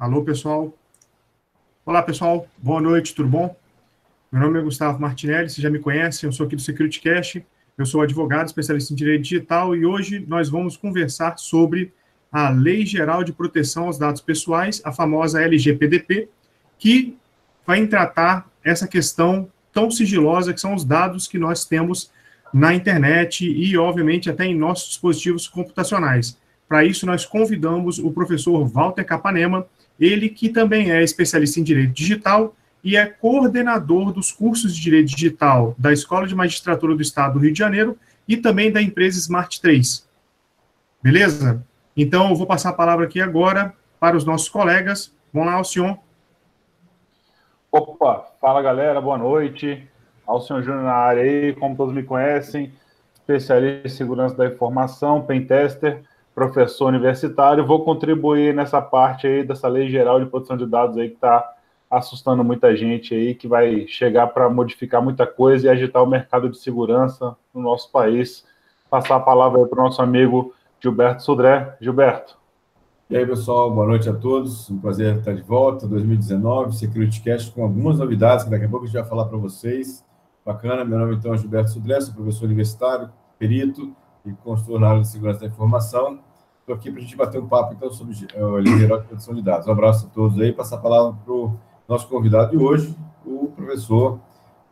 Alô, pessoal. Olá, pessoal. Boa noite, tudo bom? Meu nome é Gustavo Martinelli, vocês já me conhecem, eu sou aqui do Security Cash, eu sou advogado, especialista em direito digital e hoje nós vamos conversar sobre a Lei Geral de Proteção aos Dados Pessoais, a famosa LGPDP, que vai tratar essa questão tão sigilosa que são os dados que nós temos na internet e, obviamente, até em nossos dispositivos computacionais. Para isso, nós convidamos o professor Walter Capanema, ele que também é especialista em direito digital e é coordenador dos cursos de direito digital da Escola de Magistratura do Estado do Rio de Janeiro e também da empresa Smart 3. Beleza? Então, eu vou passar a palavra aqui agora para os nossos colegas. Vamos lá, Alcion. Opa, fala galera, boa noite. Alcion Júnior na área aí, como todos me conhecem, especialista em segurança da informação, pentester, professor universitário. Vou contribuir nessa parte aí dessa lei geral de proteção de dados aí que está assustando muita gente aí, que vai chegar para modificar muita coisa e agitar o mercado de segurança no nosso país. Passar a palavra para o nosso amigo Gilberto Sudré. Gilberto. E aí, pessoal, boa noite a todos. Um prazer estar de volta. 2019, Security Cast com algumas novidades que daqui a pouco a gente vai falar para vocês. Bacana, meu nome então é Gilberto Sudré, sou professor universitário, perito e consultor na área de segurança da informação. Estou aqui para a gente bater um papo então sobre uh, liderar de proteção de dados. Um abraço a todos aí. Passar a palavra para o nosso convidado de hoje, o professor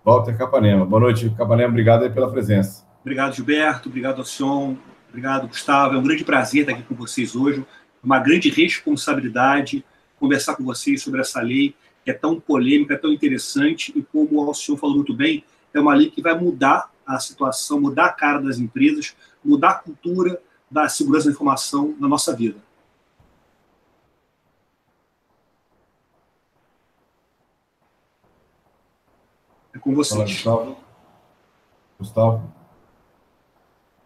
Walter Capanema. Boa noite, Capanema. Obrigado aí pela presença. Obrigado, Gilberto. Obrigado, Alcion. Obrigado, Gustavo. É um grande prazer estar aqui com vocês hoje uma grande responsabilidade conversar com vocês sobre essa lei que é tão polêmica, tão interessante e como o senhor falou muito bem, é uma lei que vai mudar a situação, mudar a cara das empresas, mudar a cultura da segurança da informação na nossa vida. É com vocês. Gustavo. Gustavo.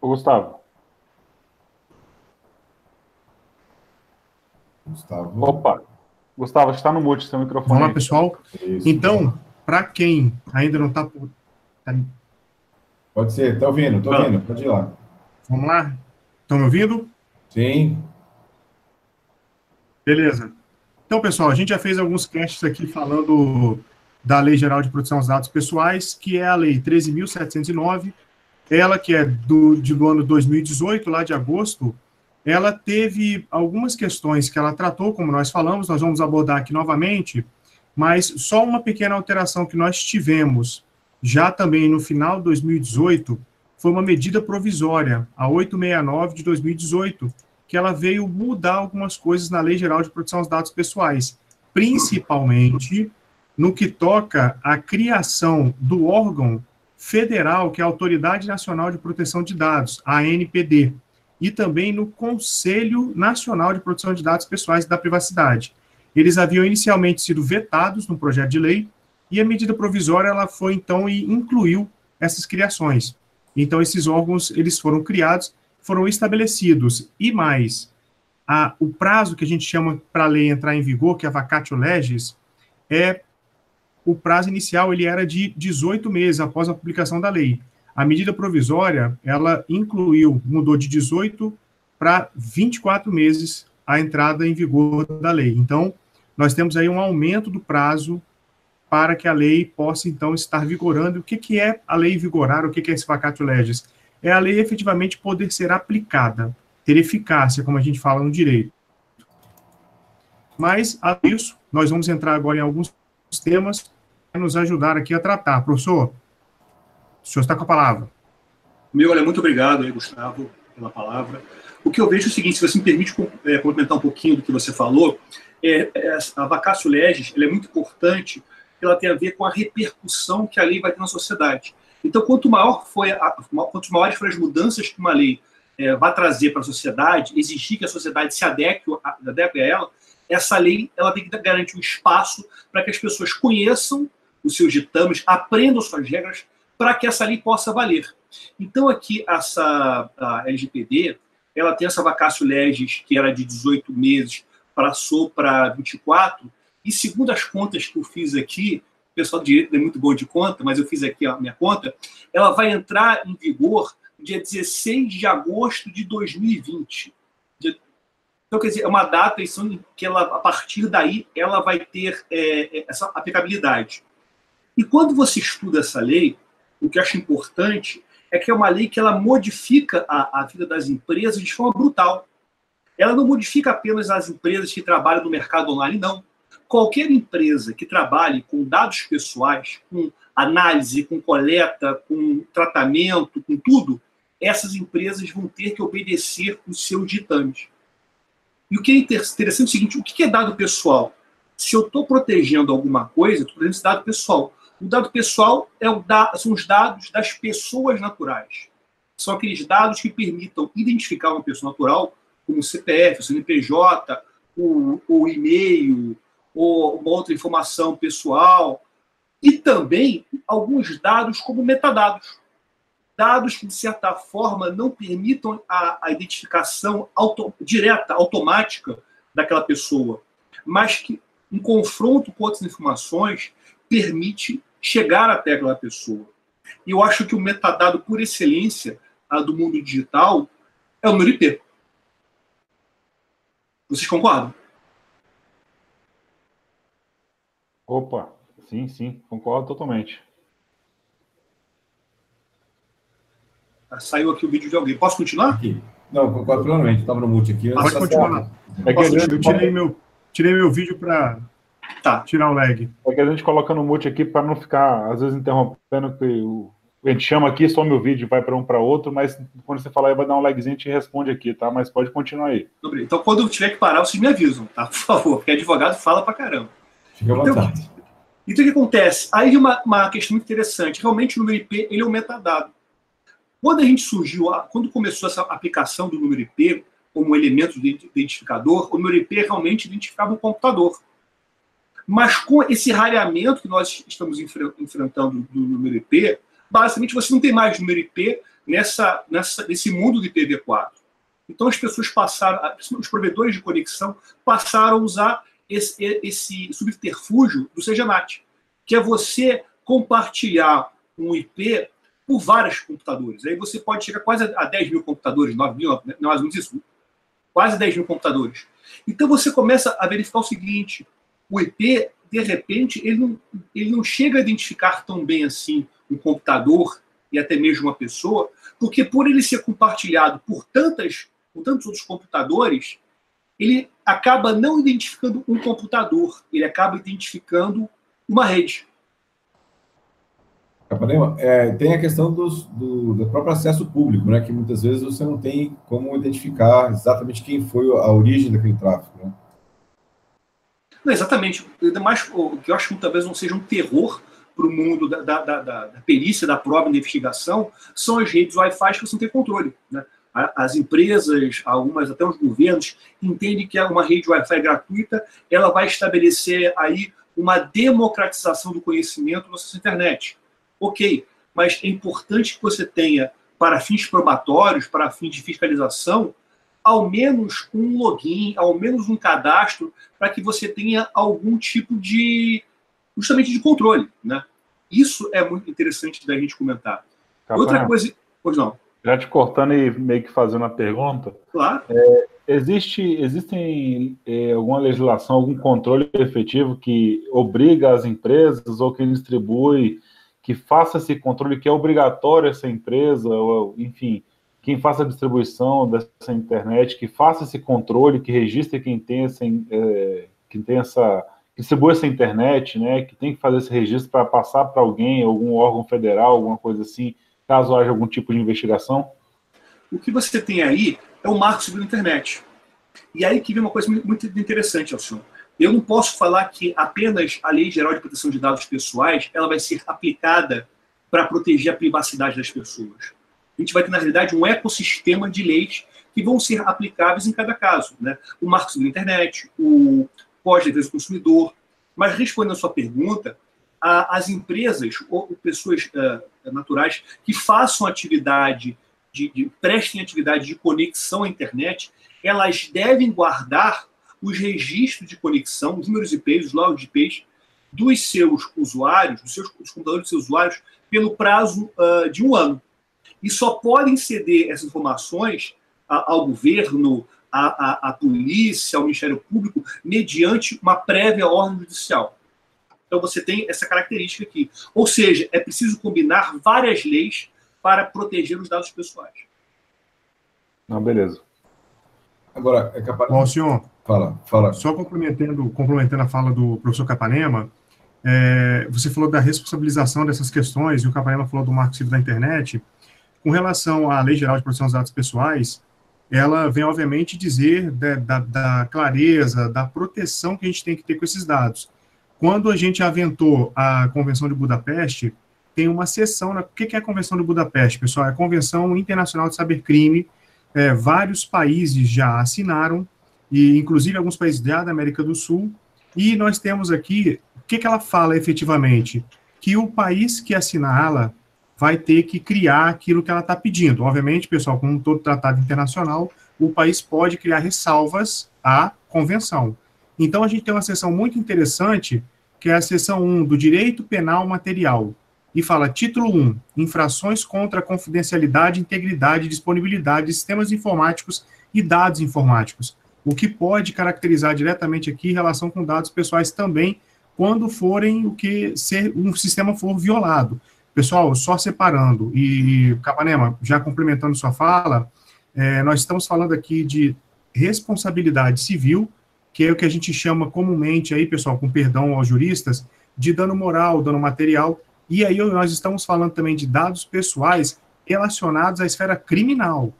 O Gustavo. Gustavo. Opa, Gustavo, está no mute seu microfone. Vamos lá, pessoal. Isso, então, para quem ainda não está. Tá... Pode ser, está ouvindo, estou ouvindo, pode ir lá. Vamos lá? Estão me ouvindo? Sim. Beleza. Então, pessoal, a gente já fez alguns casts aqui falando da Lei Geral de Proteção aos Dados Pessoais, que é a Lei 13.709, ela que é do, do ano 2018, lá de agosto, ela teve algumas questões que ela tratou, como nós falamos, nós vamos abordar aqui novamente, mas só uma pequena alteração que nós tivemos já também no final de 2018 foi uma medida provisória, a 869 de 2018, que ela veio mudar algumas coisas na Lei Geral de Proteção aos Dados Pessoais, principalmente no que toca à criação do órgão federal, que é a Autoridade Nacional de Proteção de Dados, a ANPD e também no Conselho Nacional de Proteção de Dados Pessoais e da Privacidade. Eles haviam inicialmente sido vetados no projeto de lei e a medida provisória ela foi então e incluiu essas criações. Então esses órgãos eles foram criados, foram estabelecidos e mais a, o prazo que a gente chama para a lei entrar em vigor, que é a vacatio legis, é o prazo inicial ele era de 18 meses após a publicação da lei. A medida provisória, ela incluiu, mudou de 18 para 24 meses a entrada em vigor da lei. Então, nós temos aí um aumento do prazo para que a lei possa, então, estar vigorando. O que, que é a lei vigorar? O que, que é esse vacatio legis? É a lei efetivamente poder ser aplicada, ter eficácia, como a gente fala no direito. Mas, além disso, nós vamos entrar agora em alguns temas para nos ajudar aqui a tratar. Professor, o senhor está com a palavra. Meu, olha, muito obrigado aí, Gustavo, pela palavra. O que eu vejo é o seguinte, se você me permite é, complementar um pouquinho do que você falou, é, é, a vacácio legis é muito importante, ela tem a ver com a repercussão que a lei vai ter na sociedade. Então, quanto maior foi a, quanto maiores forem as mudanças que uma lei é, vai trazer para a sociedade, exigir que a sociedade se adeque, adeque a ela, essa lei ela tem que garantir um espaço para que as pessoas conheçam os seus ditames, aprendam suas regras, para que essa lei possa valer. Então, aqui, essa LGPD, ela tem essa vacácio legis, que era de 18 meses, passou para 24, e segundo as contas que eu fiz aqui, o pessoal do direito é muito bom de conta, mas eu fiz aqui a minha conta, ela vai entrar em vigor dia 16 de agosto de 2020. Então, quer dizer, é uma data que ela, a partir daí ela vai ter é, é, essa aplicabilidade. E quando você estuda essa lei, o que eu acho importante é que é uma lei que ela modifica a, a vida das empresas de forma brutal. Ela não modifica apenas as empresas que trabalham no mercado online, não. Qualquer empresa que trabalhe com dados pessoais, com análise, com coleta, com tratamento, com tudo, essas empresas vão ter que obedecer os seus ditames. E o que é interessante é o seguinte: o que é dado pessoal? Se eu estou protegendo alguma coisa, estou protegendo esse dado pessoal. O dado pessoal é o da, são os dados das pessoas naturais. São aqueles dados que permitam identificar uma pessoa natural, como o CPF, o CNPJ, o, o e-mail, ou uma outra informação pessoal, e também alguns dados como metadados. Dados que, de certa forma, não permitam a, a identificação auto, direta, automática daquela pessoa, mas que, em confronto com outras informações, permite chegar até aquela pessoa. E eu acho que o metadado por excelência do mundo digital é o número IP. Vocês concordam? Opa, sim, sim, concordo totalmente. Ah, saiu aqui o vídeo de alguém. Posso continuar? Aqui. Não, concordo plenamente. Estava no mute aqui. Pode continuar. É que eu tirei meu, tirei meu vídeo para Tá. Tirar o lag. É que a gente coloca no mute aqui para não ficar, às vezes, interrompendo, que o, a gente chama aqui, some o vídeo, vai para um para outro, mas quando você falar aí, vai dar um lagzinho, a gente responde aqui, tá? Mas pode continuar aí. Então, quando eu tiver que parar, vocês me avisam, tá? Por favor, porque advogado fala para caramba. Fica à então, vontade. Então, o que acontece? Aí uma, uma questão muito interessante. Realmente, o número IP ele é um metadado. Quando a gente surgiu, quando começou essa aplicação do número IP como elemento de identificador, o número IP realmente identificava o computador. Mas com esse rareamento que nós estamos enfrentando do número IP, basicamente você não tem mais número IP nessa, nessa, nesse mundo de IPv4. Então as pessoas passaram, os provedores de conexão passaram a usar esse, esse subterfúgio do CGNAT, que é você compartilhar um IP por vários computadores. Aí você pode chegar quase a 10 mil computadores, 9 mil, não é mais ou menos isso, quase 10 mil computadores. Então você começa a verificar o seguinte: o IP, de repente, ele não, ele não chega a identificar tão bem assim um computador e até mesmo uma pessoa, porque por ele ser compartilhado por tantas, por tantos outros computadores, ele acaba não identificando um computador, ele acaba identificando uma rede. É, tem a questão dos, do, do, próprio acesso público, né, que muitas vezes você não tem como identificar exatamente quem foi a origem daquele tráfego. Né? Não, exatamente. Ainda mais o que eu acho que talvez não seja um terror para o mundo da, da, da, da, perícia, da prova da investigação, são as redes Wi-Fi que você não tem controle. Né? As empresas, algumas até os governos, entendem que é uma rede Wi-Fi gratuita, ela vai estabelecer aí uma democratização do conhecimento na sua internet. Ok, mas é importante que você tenha, para fins probatórios, para fins de fiscalização, ao menos um login, ao menos um cadastro, para que você tenha algum tipo de, justamente, de controle, né? Isso é muito interessante da gente comentar. Outra coisa... Pois não. Já te cortando e meio que fazendo a pergunta. Claro. É, existe, existem é, alguma legislação, algum controle efetivo que obriga as empresas ou que distribui, que faça esse controle, que é obrigatório essa empresa, ou, enfim, quem faça a distribuição dessa internet, que faça esse controle, que registre quem tem essa, é, quem tem essa distribui essa internet, né, que tem que fazer esse registro para passar para alguém, algum órgão federal, alguma coisa assim, caso haja algum tipo de investigação? O que você tem aí é o marco sobre a internet. E aí que vem uma coisa muito interessante, Alcion. Eu não posso falar que apenas a Lei Geral de Proteção de Dados Pessoais ela vai ser aplicada para proteger a privacidade das pessoas a gente vai ter, na realidade, um ecossistema de leis que vão ser aplicáveis em cada caso. Né? O marco sobre a internet, o pós-defesa do consumidor. Mas, respondendo a sua pergunta, a, as empresas ou pessoas uh, naturais que façam atividade, de, de, prestem atividade de conexão à internet, elas devem guardar os registros de conexão, os números IP, os logs de IPs, dos seus usuários, dos seus dos computadores dos seus usuários, pelo prazo uh, de um ano e só podem ceder essas informações ao governo, a, a, a polícia, ao Ministério Público, mediante uma prévia ordem judicial. Então você tem essa característica aqui. Ou seja, é preciso combinar várias leis para proteger os dados pessoais. Não, beleza. Agora, é capaz. Bom, senhor. Fala, fala. Só complementando, complementando a fala do professor Capanema, é, você falou da responsabilização dessas questões, e o Capanema falou do marco civil da internet. Com relação à Lei Geral de Proteção dos Dados Pessoais, ela vem, obviamente, dizer da, da, da, clareza, da proteção que a gente tem que ter com esses dados. Quando a gente aventou a Convenção de Budapeste, tem uma seção. Né? O que é a Convenção de Budapeste, pessoal? É a Convenção Internacional de Saber Crime. É, vários países já assinaram, e inclusive alguns países da América do Sul. E nós temos aqui, o que, que ela fala efetivamente? Que o país que assiná-la vai ter que criar aquilo que ela está pedindo. Obviamente, pessoal, como todo tratado internacional, o país pode criar ressalvas à convenção. Então, a gente tem uma seção muito interessante, que é a seção 1 do Direito Penal Material, e fala, título 1, infrações contra a confidencialidade, integridade disponibilidade de sistemas informáticos e dados informáticos, o que pode caracterizar diretamente aqui em relação com dados pessoais também, quando forem o que ser um sistema for violado. Pessoal, só separando, e Capanema, já complementando sua fala, é, nós estamos falando aqui de responsabilidade civil, que é o que a gente chama comumente aí, pessoal, com perdão aos juristas, de dano moral, dano material, e aí nós estamos falando também de dados pessoais relacionados à esfera criminal.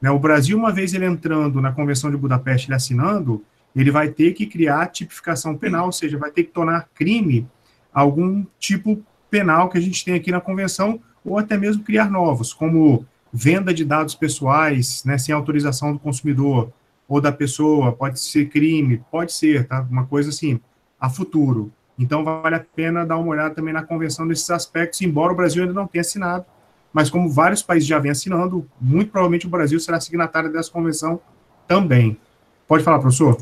Né? O Brasil, uma vez ele entrando na Convenção de Budapeste, ele assinando, ele vai ter que criar tipificação penal, ou seja, vai ter que tornar crime algum tipo penal que a gente tem aqui na convenção, ou até mesmo criar novos, como venda de dados pessoais, né, sem autorização do consumidor ou da pessoa, pode ser crime, pode ser, tá? Uma coisa assim, a futuro. Então, vale a pena dar uma olhada também na convenção nesses aspectos, embora o Brasil ainda não tenha assinado, mas como vários países já vêm assinando, muito provavelmente o Brasil será signatário dessa convenção também. Pode falar, professor?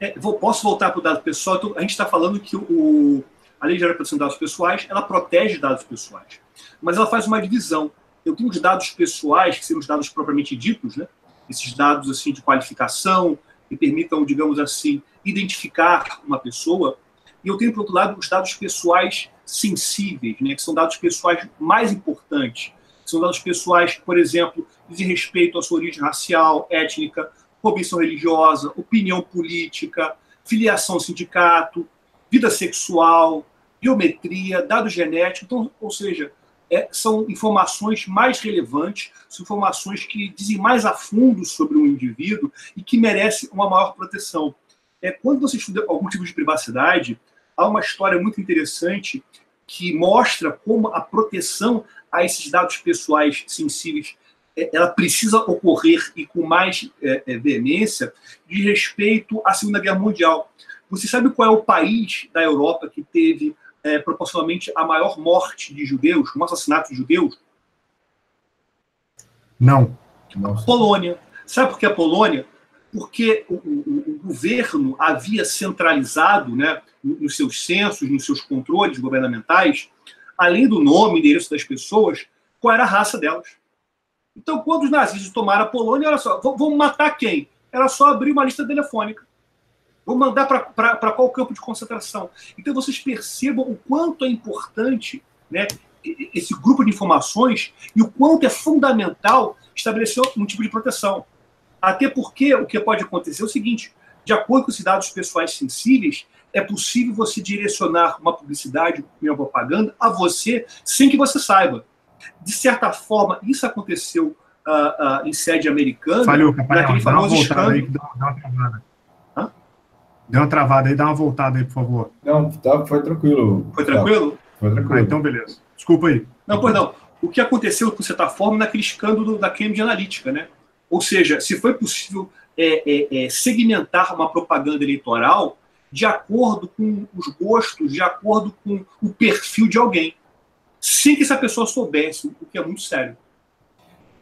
É, vou, posso voltar para o dado pessoal? Então, a gente está falando que o, a Lei de Proteção de Dados Pessoais, ela protege dados pessoais, mas ela faz uma divisão. Eu tenho os dados pessoais, que são os dados propriamente ditos, né? Esses dados assim de qualificação, que permitam, digamos assim, identificar uma pessoa, e eu tenho, por outro lado, os dados pessoais sensíveis, né? que são dados pessoais mais importantes. São dados pessoais, por exemplo, dizem respeito à sua origem racial, étnica, convicção religiosa, opinião política, filiação ao sindicato, vida sexual, biometria, dados genéticos, então, ou seja, é, são informações mais relevantes, são informações que dizem mais a fundo sobre um indivíduo e que merecem uma maior proteção. É, quando você estuda algum tipo de privacidade, há uma história muito interessante que mostra como a proteção a esses dados pessoais sensíveis é, ela precisa ocorrer e com mais é, é, veemência de respeito à Segunda Guerra Mundial. Você sabe qual é o país da Europa que teve é, proporcionalmente a maior morte de judeus, o maior assassinato de judeus? Não. Nossa. Polônia. Sabe por que a Polônia? Porque o, o, o, governo havia centralizado, né, nos seus censos, nos seus controles governamentais, além do nome e endereço das pessoas, qual era a raça delas. Então, quando os nazistas tomaram a Polônia, olha só, vamos matar quem? Era só abrir uma lista telefônica. Vou mandar para qual campo de concentração? Então vocês percebam o quanto é importante né, esse grupo de informações e o quanto é fundamental estabelecer um tipo de proteção. Até porque o que pode acontecer é o seguinte: de acordo com os dados pessoais sensíveis, é possível você direcionar uma publicidade, uma propaganda a você sem que você saiba. De certa forma, isso aconteceu uh, uh, em sede americana, Falhou, naquele famoso escândalo. Aí, dá uma Deu uma travada aí, dá uma voltada aí, por favor. Não, tá, foi tranquilo. Foi tranquilo? Foi tranquilo. Ah, então, beleza. Desculpa aí. Não, pois não. O que aconteceu, com certa forma, naquele escândalo da Cambridge Analytica, né? Ou seja, se foi possível é, é, é, segmentar uma propaganda eleitoral de acordo com os gostos, de acordo com o perfil de alguém, sem que essa pessoa soubesse, o que é muito sério.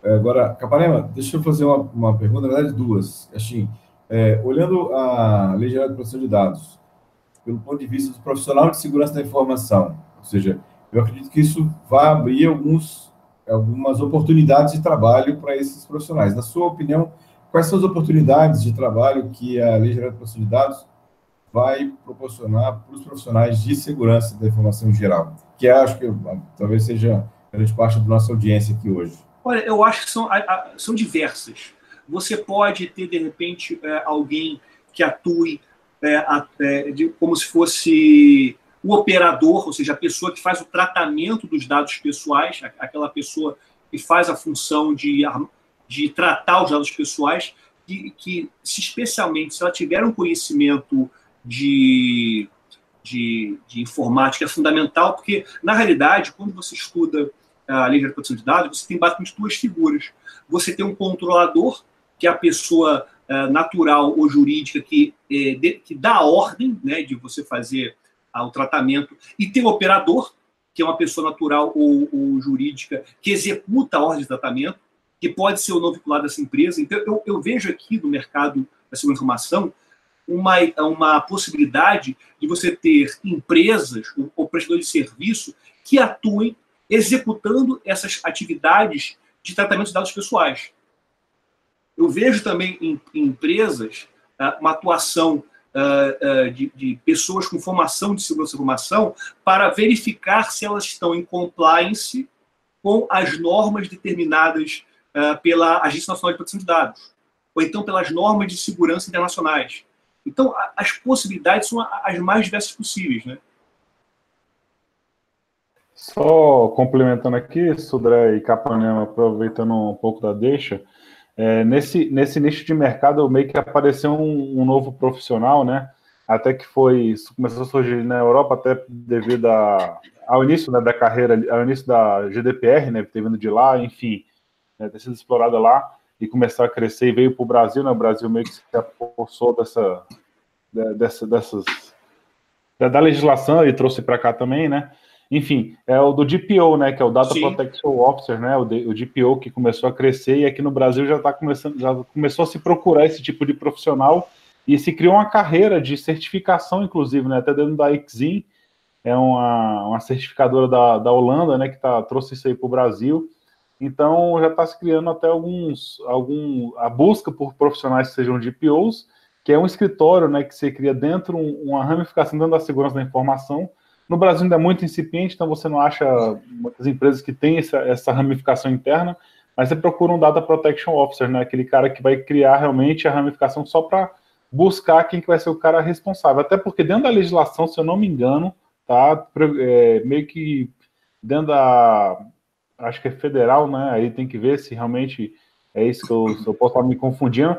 É, agora, Capanema, deixa eu fazer uma, uma pergunta, na verdade, duas. Assim, é, olhando a Lei Geral de Proteção de Dados, pelo ponto de vista do profissional de segurança da informação, ou seja, eu acredito que isso vai abrir alguns, algumas oportunidades de trabalho para esses profissionais. Na sua opinião, quais são as oportunidades de trabalho que a Lei Geral de Proteção de Dados vai proporcionar para os profissionais de segurança da informação em geral, que acho que talvez seja grande parte da nossa audiência aqui hoje. Olha, eu acho que são, são diversas. Você pode ter, de repente, é, alguém que atue é, é, como se fosse o operador, ou seja, a pessoa que faz o tratamento dos dados pessoais, aquela pessoa que faz a função de, de tratar os dados pessoais, que, que se especialmente se ela tiver um conhecimento de, de, de, informática é fundamental, porque, na realidade, quando você estuda a lei de proteção de dados, você tem basicamente duas figuras. Você tem um controlador, que a pessoa uh, natural ou jurídica que, é, de, que dá a ordem né, de você fazer uh, o tratamento, e tem o operador, que é uma pessoa natural ou, ou, jurídica que executa a ordem de tratamento, que pode ser ou não vinculado a essa empresa. Então, eu, eu vejo aqui no mercado da segurança informação uma, uma possibilidade de você ter empresas ou, ou prestadores de serviço que atuem executando essas atividades de tratamento de dados pessoais. Eu vejo também em, em empresas uh, uma atuação uh, uh, de, pessoas com formação de segurança de informação para verificar se elas estão em compliance com as normas determinadas pela Agência Nacional de Proteção de Dados, ou então pelas normas de segurança internacionais. Então, as possibilidades são as mais diversas possíveis, né? Só complementando aqui, Sudré e Capanema, aproveitando um pouco da deixa, é, nesse, nesse nicho de mercado meio que apareceu um, um, novo profissional, né? Até que foi, começou a surgir na Europa, até devido a, ao início né, da carreira, ao início da GDPR, né? Ter vindo de lá, enfim, né, ter sido explorada lá e começar a crescer e veio para o Brasil, né? O Brasil meio que se apossou dessa, dessa, dessas da legislação e trouxe para cá também, né? Enfim, é o do DPO, né? Que é o Data Sim. Protection Officer, né? O, o DPO que começou a crescer e aqui no Brasil já está começando, já começou a se procurar esse tipo de profissional e se criou uma carreira de certificação, inclusive, né? Até dentro da Exim, é uma, uma certificadora da, da Holanda, né? Que tá, trouxe isso aí para o Brasil. Então já está se criando até alguns, algum, a busca por profissionais que sejam DPOs, que é um escritório, né? Que você cria dentro uma ramificação dentro da segurança da informação no Brasil ainda é muito incipiente, então você não acha muitas empresas que têm essa, essa ramificação interna, mas você procura um Data Protection Officer, né? Aquele cara que vai criar realmente a ramificação só para buscar quem que vai ser o cara responsável. Até porque dentro da legislação, se eu não me engano, tá é, meio que dentro da acho que é federal, né? Aí tem que ver se realmente é isso que eu, eu posso estar me confundindo.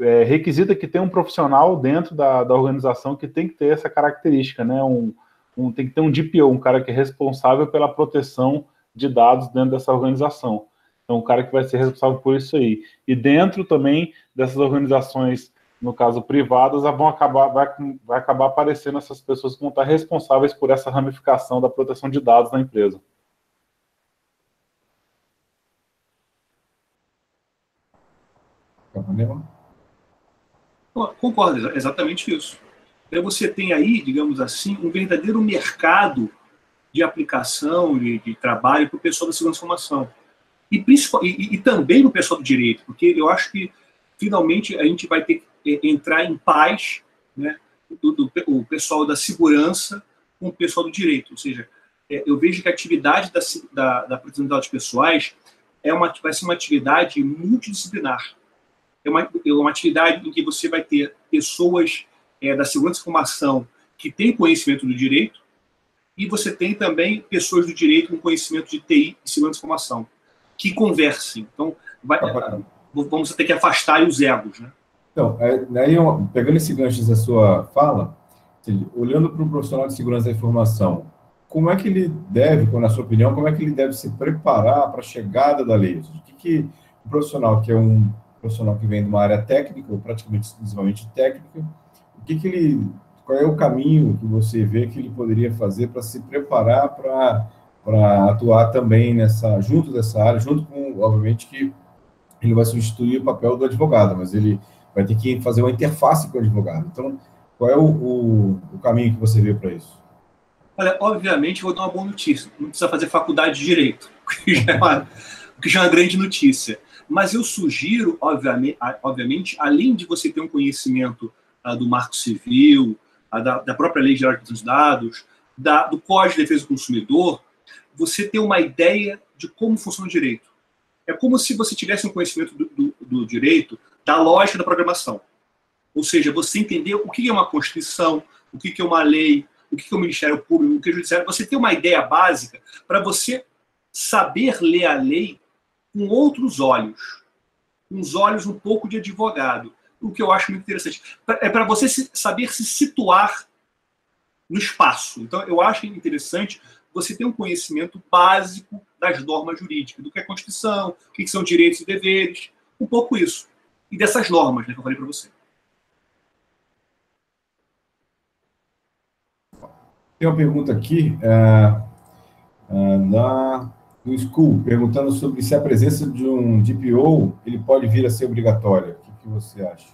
É, requisita que tem um profissional dentro da, da organização que tem que ter essa característica, né? Um, um, tem que ter um DPO, um cara que é responsável pela proteção de dados dentro dessa organização. Então, um cara que vai ser responsável por isso aí. E dentro também dessas organizações, no caso privadas, vão acabar, vai, vai acabar aparecendo essas pessoas que vão estar responsáveis por essa ramificação da proteção de dados na empresa. Concordo, exatamente isso. Então você tem aí, digamos assim, um verdadeiro mercado de aplicação, de, de trabalho para o pessoal da segurança informação. E, e, e também pessoal do direito, porque eu acho que finalmente a gente vai ter que é, entrar em paz, né, do, do, o pessoal da segurança com o pessoal do direito. Ou seja, é, eu vejo que a atividade da, da, da proteção de dados pessoais é uma, vai ser uma atividade multidisciplinar. É uma, é uma atividade em que você vai ter pessoas é, da segurança de informação que tem conhecimento do direito, e você tem também pessoas do direito com conhecimento de TI e segurança de informação, que conversem. Então, vai, ah, vamos ter que afastar os egos. Né? Então, é, aí, pegando esse gancho da sua fala, olhando para o profissional de segurança da informação, como é que ele deve, na sua opinião, como é que ele deve se preparar para a chegada da lei? O que, que o profissional, que é um profissional que vem de uma área técnica, ou praticamente exclusivamente técnica, que, que ele, qual é o caminho que você vê que ele poderia fazer para se preparar para atuar também nessa, junto dessa área, junto com, obviamente, que ele vai substituir o papel do advogado, mas ele vai ter que fazer uma interface com o advogado. Então, qual é o, o, o caminho que você vê para isso? Olha, obviamente, vou dar uma boa notícia. Não precisa fazer faculdade de direito, o que já é uma, que já é uma grande notícia. Mas eu sugiro, obviamente, obviamente além de você ter um conhecimento uh, do Marco Civil, uh, da, da, própria Lei Geral de Proteção de Dados, da, do Código de Defesa do Consumidor, você ter uma ideia de como funciona o direito. É como se você tivesse um conhecimento do, do, do direito da lógica da programação. Ou seja, você entender o que é uma Constituição, o que é uma lei, o que é o Ministério Público, o que é o Judiciário. Você ter uma ideia básica para você saber ler a lei com outros olhos, os olhos um pouco de advogado, o que eu acho muito interessante. É para você saber se situar no espaço. Então, eu acho interessante você ter um conhecimento básico das normas jurídicas, do que é Constituição, o que são direitos e deveres, um pouco isso. E dessas normas né, que eu falei para você. Tem uma pergunta aqui é, é, da do School, perguntando sobre se a presença de um DPO ele pode vir a ser obrigatória. Que, você acha?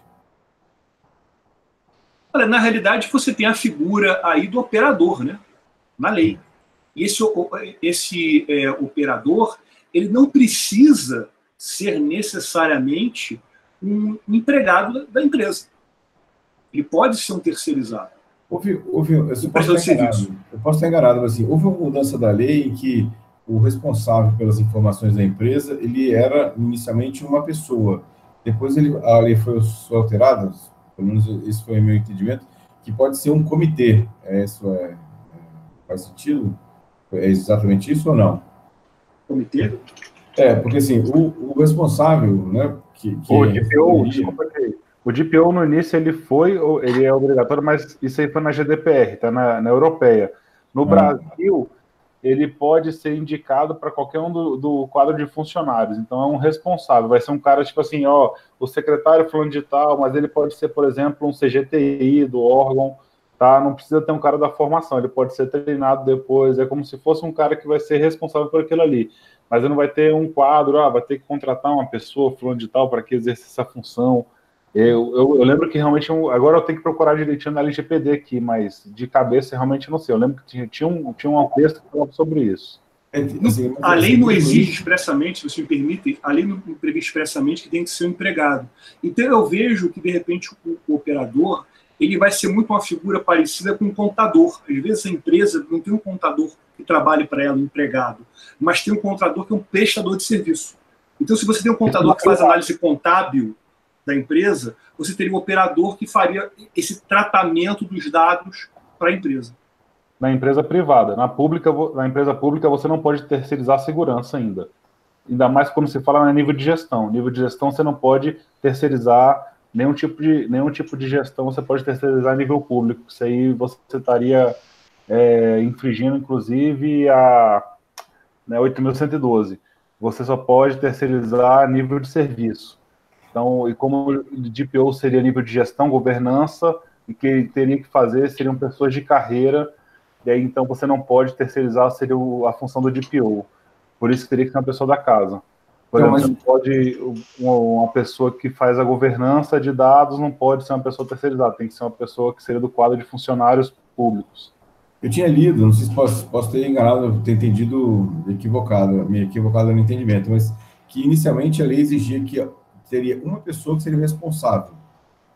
Olha, na realidade, você tem a figura aí do operador, né? Na lei. E esse, esse é, operador, ele não precisa ser necessariamente um empregado da, da empresa. Ele pode ser um terceirizado. Houve, houve, eu, posso estar enganado, eu posso estar enganado, mas assim, houve uma mudança da lei em que o responsável pelas informações da empresa, ele era inicialmente uma pessoa. Depois ele, a lei foi, foi alterada, pelo menos esse foi o meu entendimento, que pode ser um comitê. É, isso é, é, faz sentido? É exatamente isso ou não? Comitê? É, porque assim, o, o responsável, né, que, que o DPO, desculpa o DPO no início ele foi, ele é obrigatório, mas isso aí foi na GDPR, tá na, na europeia. No ah. Brasil, ele pode ser indicado para qualquer um do, do, quadro de funcionários. Então é um responsável, vai ser um cara tipo assim, ó, o secretário falando de tal, mas ele pode ser, por exemplo, um CGTI do órgão, tá? Não precisa ter um cara da formação, ele pode ser treinado depois, é como se fosse um cara que vai ser responsável por aquilo ali. Mas ele não vai ter um quadro, ah, vai ter que contratar uma pessoa falando de tal para que exerça essa função. Eu, eu, eu, lembro que realmente, agora eu tenho que procurar direitinho na LGPD aqui, mas de cabeça realmente não sei. Eu lembro que tinha, tinha, um, tinha um texto que falava sobre isso. É, assim, a lei não exige expressamente, se me permite, a lei não prevê expressamente que tem que ser um empregado. Então eu vejo que, de repente, o, o operador ele vai ser muito uma figura parecida com um contador. Às vezes a empresa não tem um contador que trabalhe para ela, um empregado, mas tem um contador que é um prestador de serviço. Então, se você tem um contador que faz análise contábil, da empresa, você teria um operador que faria esse tratamento dos dados para a empresa. Na empresa privada. Na, pública, na empresa pública, você não pode terceirizar a segurança ainda. Ainda mais quando se fala no nível de gestão. Nível de gestão, você não pode terceirizar nenhum tipo de, nenhum tipo de gestão, você pode terceirizar a nível público. Isso aí você estaria é, infringindo, inclusive, a né, 8.112. Você só pode terceirizar a nível de serviço. Então, e como o DPO seria nível de gestão, governança, e que teria que fazer seriam pessoas de carreira, e aí então você não pode terceirizar, seria a função do DPO. Por isso teria que ser uma pessoa da casa. Por então, exemplo, mas... pode uma pessoa que faz a governança de dados não pode ser uma pessoa terceirizada, tem que ser uma pessoa que seria do quadro de funcionários públicos. Eu tinha lido, não sei se posso, posso ter enganado, ter entendido equivocado, me equivocado no entendimento, mas que inicialmente a lei exigia que teria uma pessoa que seria responsável.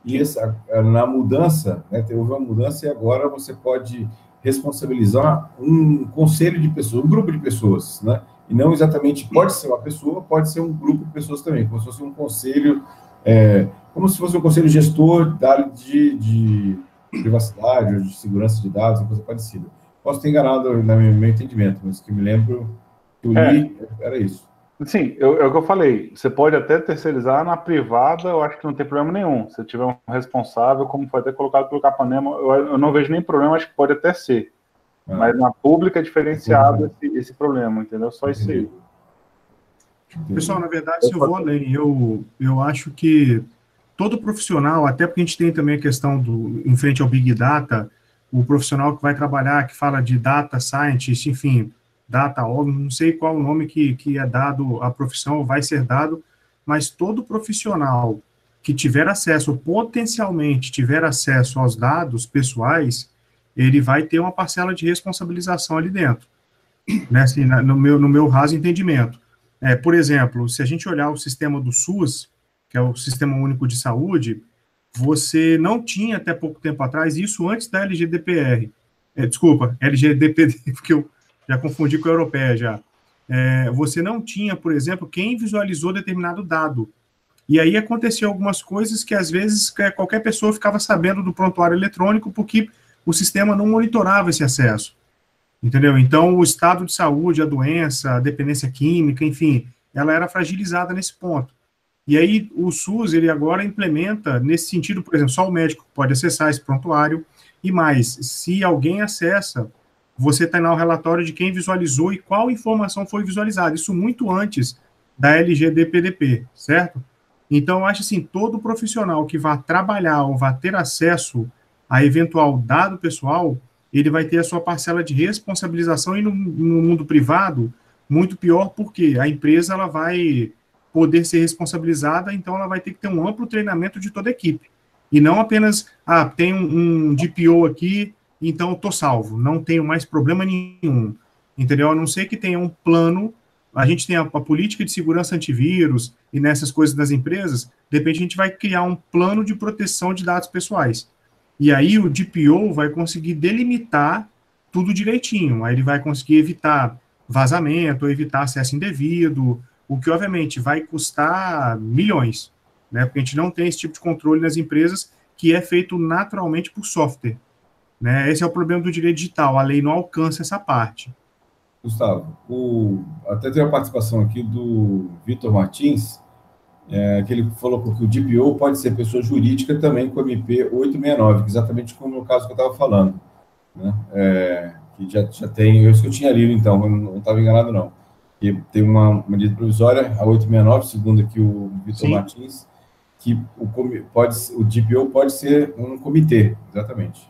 E essa, na mudança, né, houve uma mudança e agora você pode responsabilizar um conselho de pessoas, um grupo de pessoas, né? E não exatamente, pode ser uma pessoa, pode ser um grupo de pessoas também, como se fosse um conselho, é, como se fosse um conselho gestor da área de, de privacidade ou de segurança de dados, uma coisa parecida. Posso ter enganado no meu entendimento, mas que me lembro que eu li, é. era isso. Sim, eu, é o que eu falei. Você pode até terceirizar na privada, eu acho que não tem problema nenhum. Se tiver um responsável, como foi até colocado pelo Capanema, eu, eu não vejo nem problema, acho que pode até ser. Ah. Mas na pública é diferenciado esse, esse, problema, entendeu? Só isso aí. Pessoal, na verdade, se eu vou além, eu, eu acho que todo profissional, até porque a gente tem também a questão do, em frente ao Big Data, o profissional que vai trabalhar, que fala de data scientist, enfim, data não sei qual o nome que, que é dado à profissão ou vai ser dado, mas todo profissional que tiver acesso, potencialmente tiver acesso aos dados pessoais, ele vai ter uma parcela de responsabilização ali dentro, né, assim, no, meu, no meu raso entendimento. É, por exemplo, se a gente olhar o sistema do SUS, que é o Sistema Único de Saúde, você não tinha até pouco tempo atrás, isso antes da LGDPR, é, desculpa, LGDPD, porque eu já confundi com a europeia já. É, você não tinha, por exemplo, quem visualizou determinado dado. E aí aconteceu algumas coisas que às vezes qualquer pessoa ficava sabendo do prontuário eletrônico porque o sistema não monitorava esse acesso. Entendeu? Então, o estado de saúde, a doença, a dependência química, enfim, ela era fragilizada nesse ponto. E aí, o SUS, ele agora implementa, nesse sentido, por exemplo, só o médico pode acessar esse prontuário, e mais, se alguém acessa, você tem lá o relatório de quem visualizou e qual informação foi visualizada. Isso muito antes da LGDPDP, certo? Então, eu acho assim, todo profissional que vá trabalhar ou vá ter acesso a eventual dado pessoal, ele vai ter a sua parcela de responsabilização e no, no mundo privado, muito pior, porque a empresa ela vai poder ser responsabilizada, então ela vai ter que ter um amplo treinamento de toda a equipe. E não apenas, ah, tem um, um DPO aqui, então eu tô salvo, não tenho mais problema nenhum. Entendeu? A não ser que tenha um plano, a gente tem a, a política de segurança antivírus e nessas coisas das empresas, de repente a gente vai criar um plano de proteção de dados pessoais. E aí o DPO vai conseguir delimitar tudo direitinho. Aí ele vai conseguir evitar vazamento, evitar acesso indevido, o que obviamente vai custar milhões, né? Porque a gente não tem esse tipo de controle nas empresas que é feito naturalmente por software. Né? Esse é o problema do direito digital, a lei não alcança essa parte. Gustavo, o, até tem a participação aqui do Vitor Martins, é, que ele falou que o DPO pode ser pessoa jurídica também com o MP 869, exatamente como no caso que eu estava falando. Né? É, que já, já tem, eu, que eu tinha lido então, não estava enganado não. Que tem uma medida provisória, a 869, segundo aqui o Vitor Martins, que o, pode, o DPO pode ser um comitê, exatamente.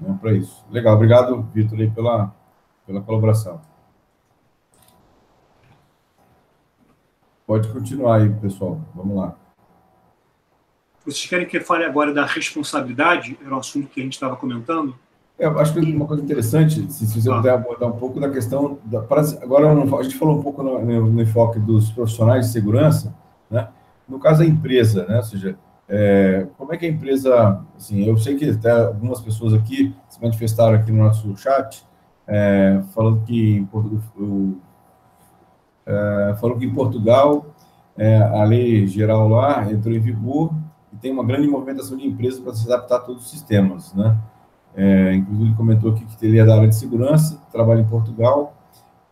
Né, para isso. Legal, obrigado, Vitor, aí, pela, pela colaboração. Pode continuar aí, pessoal. Vamos lá. Vocês querem que eu fale agora da responsabilidade? Era o assunto que a gente estava comentando. É, eu acho que uma coisa interessante, se, se você ah. puder abordar um pouco da questão. Da, agora, a gente falou um pouco no, no, enfoque dos profissionais de segurança, né? No caso da empresa, né? Ou seja, é, como é que a empresa. Assim, eu sei que até algumas pessoas aqui se manifestaram aqui no nosso chat, é, falando que o, é, falou que em Portugal é, a lei geral lá entrou em vigor e tem uma grande movimentação de empresas para se adaptar a todos os sistemas, né? É, inclusive, ele comentou aqui que teria da área de segurança, trabalha em Portugal,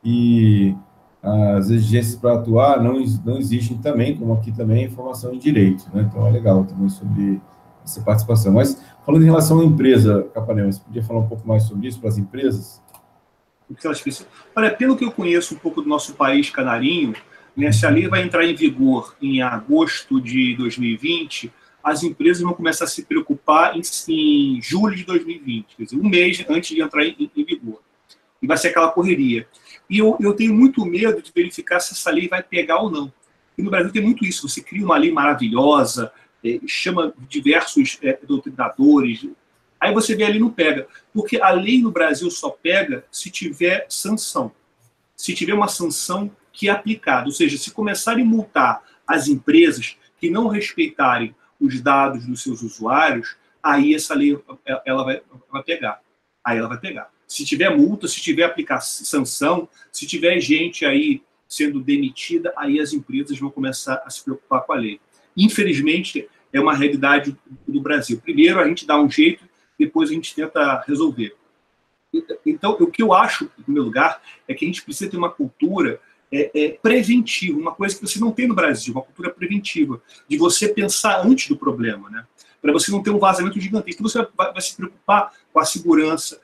e as exigências para atuar não, não exigem também, como aqui também, informação em direito, né? Então, é legal também sobre essa participação. Mas, falando em relação à empresa, Capanema, você podia falar um pouco mais sobre isso para as empresas? o que elas precisam. Olha, pelo que eu conheço um pouco do nosso país canarinho, né, se a lei vai entrar em vigor em agosto de 2020, as empresas vão começar a se preocupar em, em julho de 2020, quer dizer, um mês antes de entrar em, em vigor. E vai ser aquela correria. E eu, eu tenho muito medo de verificar se essa lei vai pegar ou não. E no Brasil tem muito isso. Você cria uma lei maravilhosa, é, chama diversos é, doutrinadores, Aí você vê ali não pega. Porque a lei no Brasil só pega se tiver sanção. Se tiver uma sanção que é aplicada. Ou seja, se começarem a multar as empresas que não respeitarem os dados dos seus usuários, aí essa lei ela vai, vai pegar. Aí ela vai pegar. Se tiver multa, se tiver aplicação, sanção, se tiver gente aí sendo demitida, aí as empresas vão começar a se preocupar com a lei. Infelizmente, é uma realidade do Brasil. Primeiro, a gente dá um jeito depois a gente tenta resolver. Então, o que eu acho, em primeiro lugar, é que a gente precisa ter uma cultura é, é, preventiva, uma coisa que você não tem no Brasil, uma cultura preventiva, de você pensar antes do problema, né? Para você não ter um vazamento gigantesco. Então, você vai, vai, se preocupar com a segurança.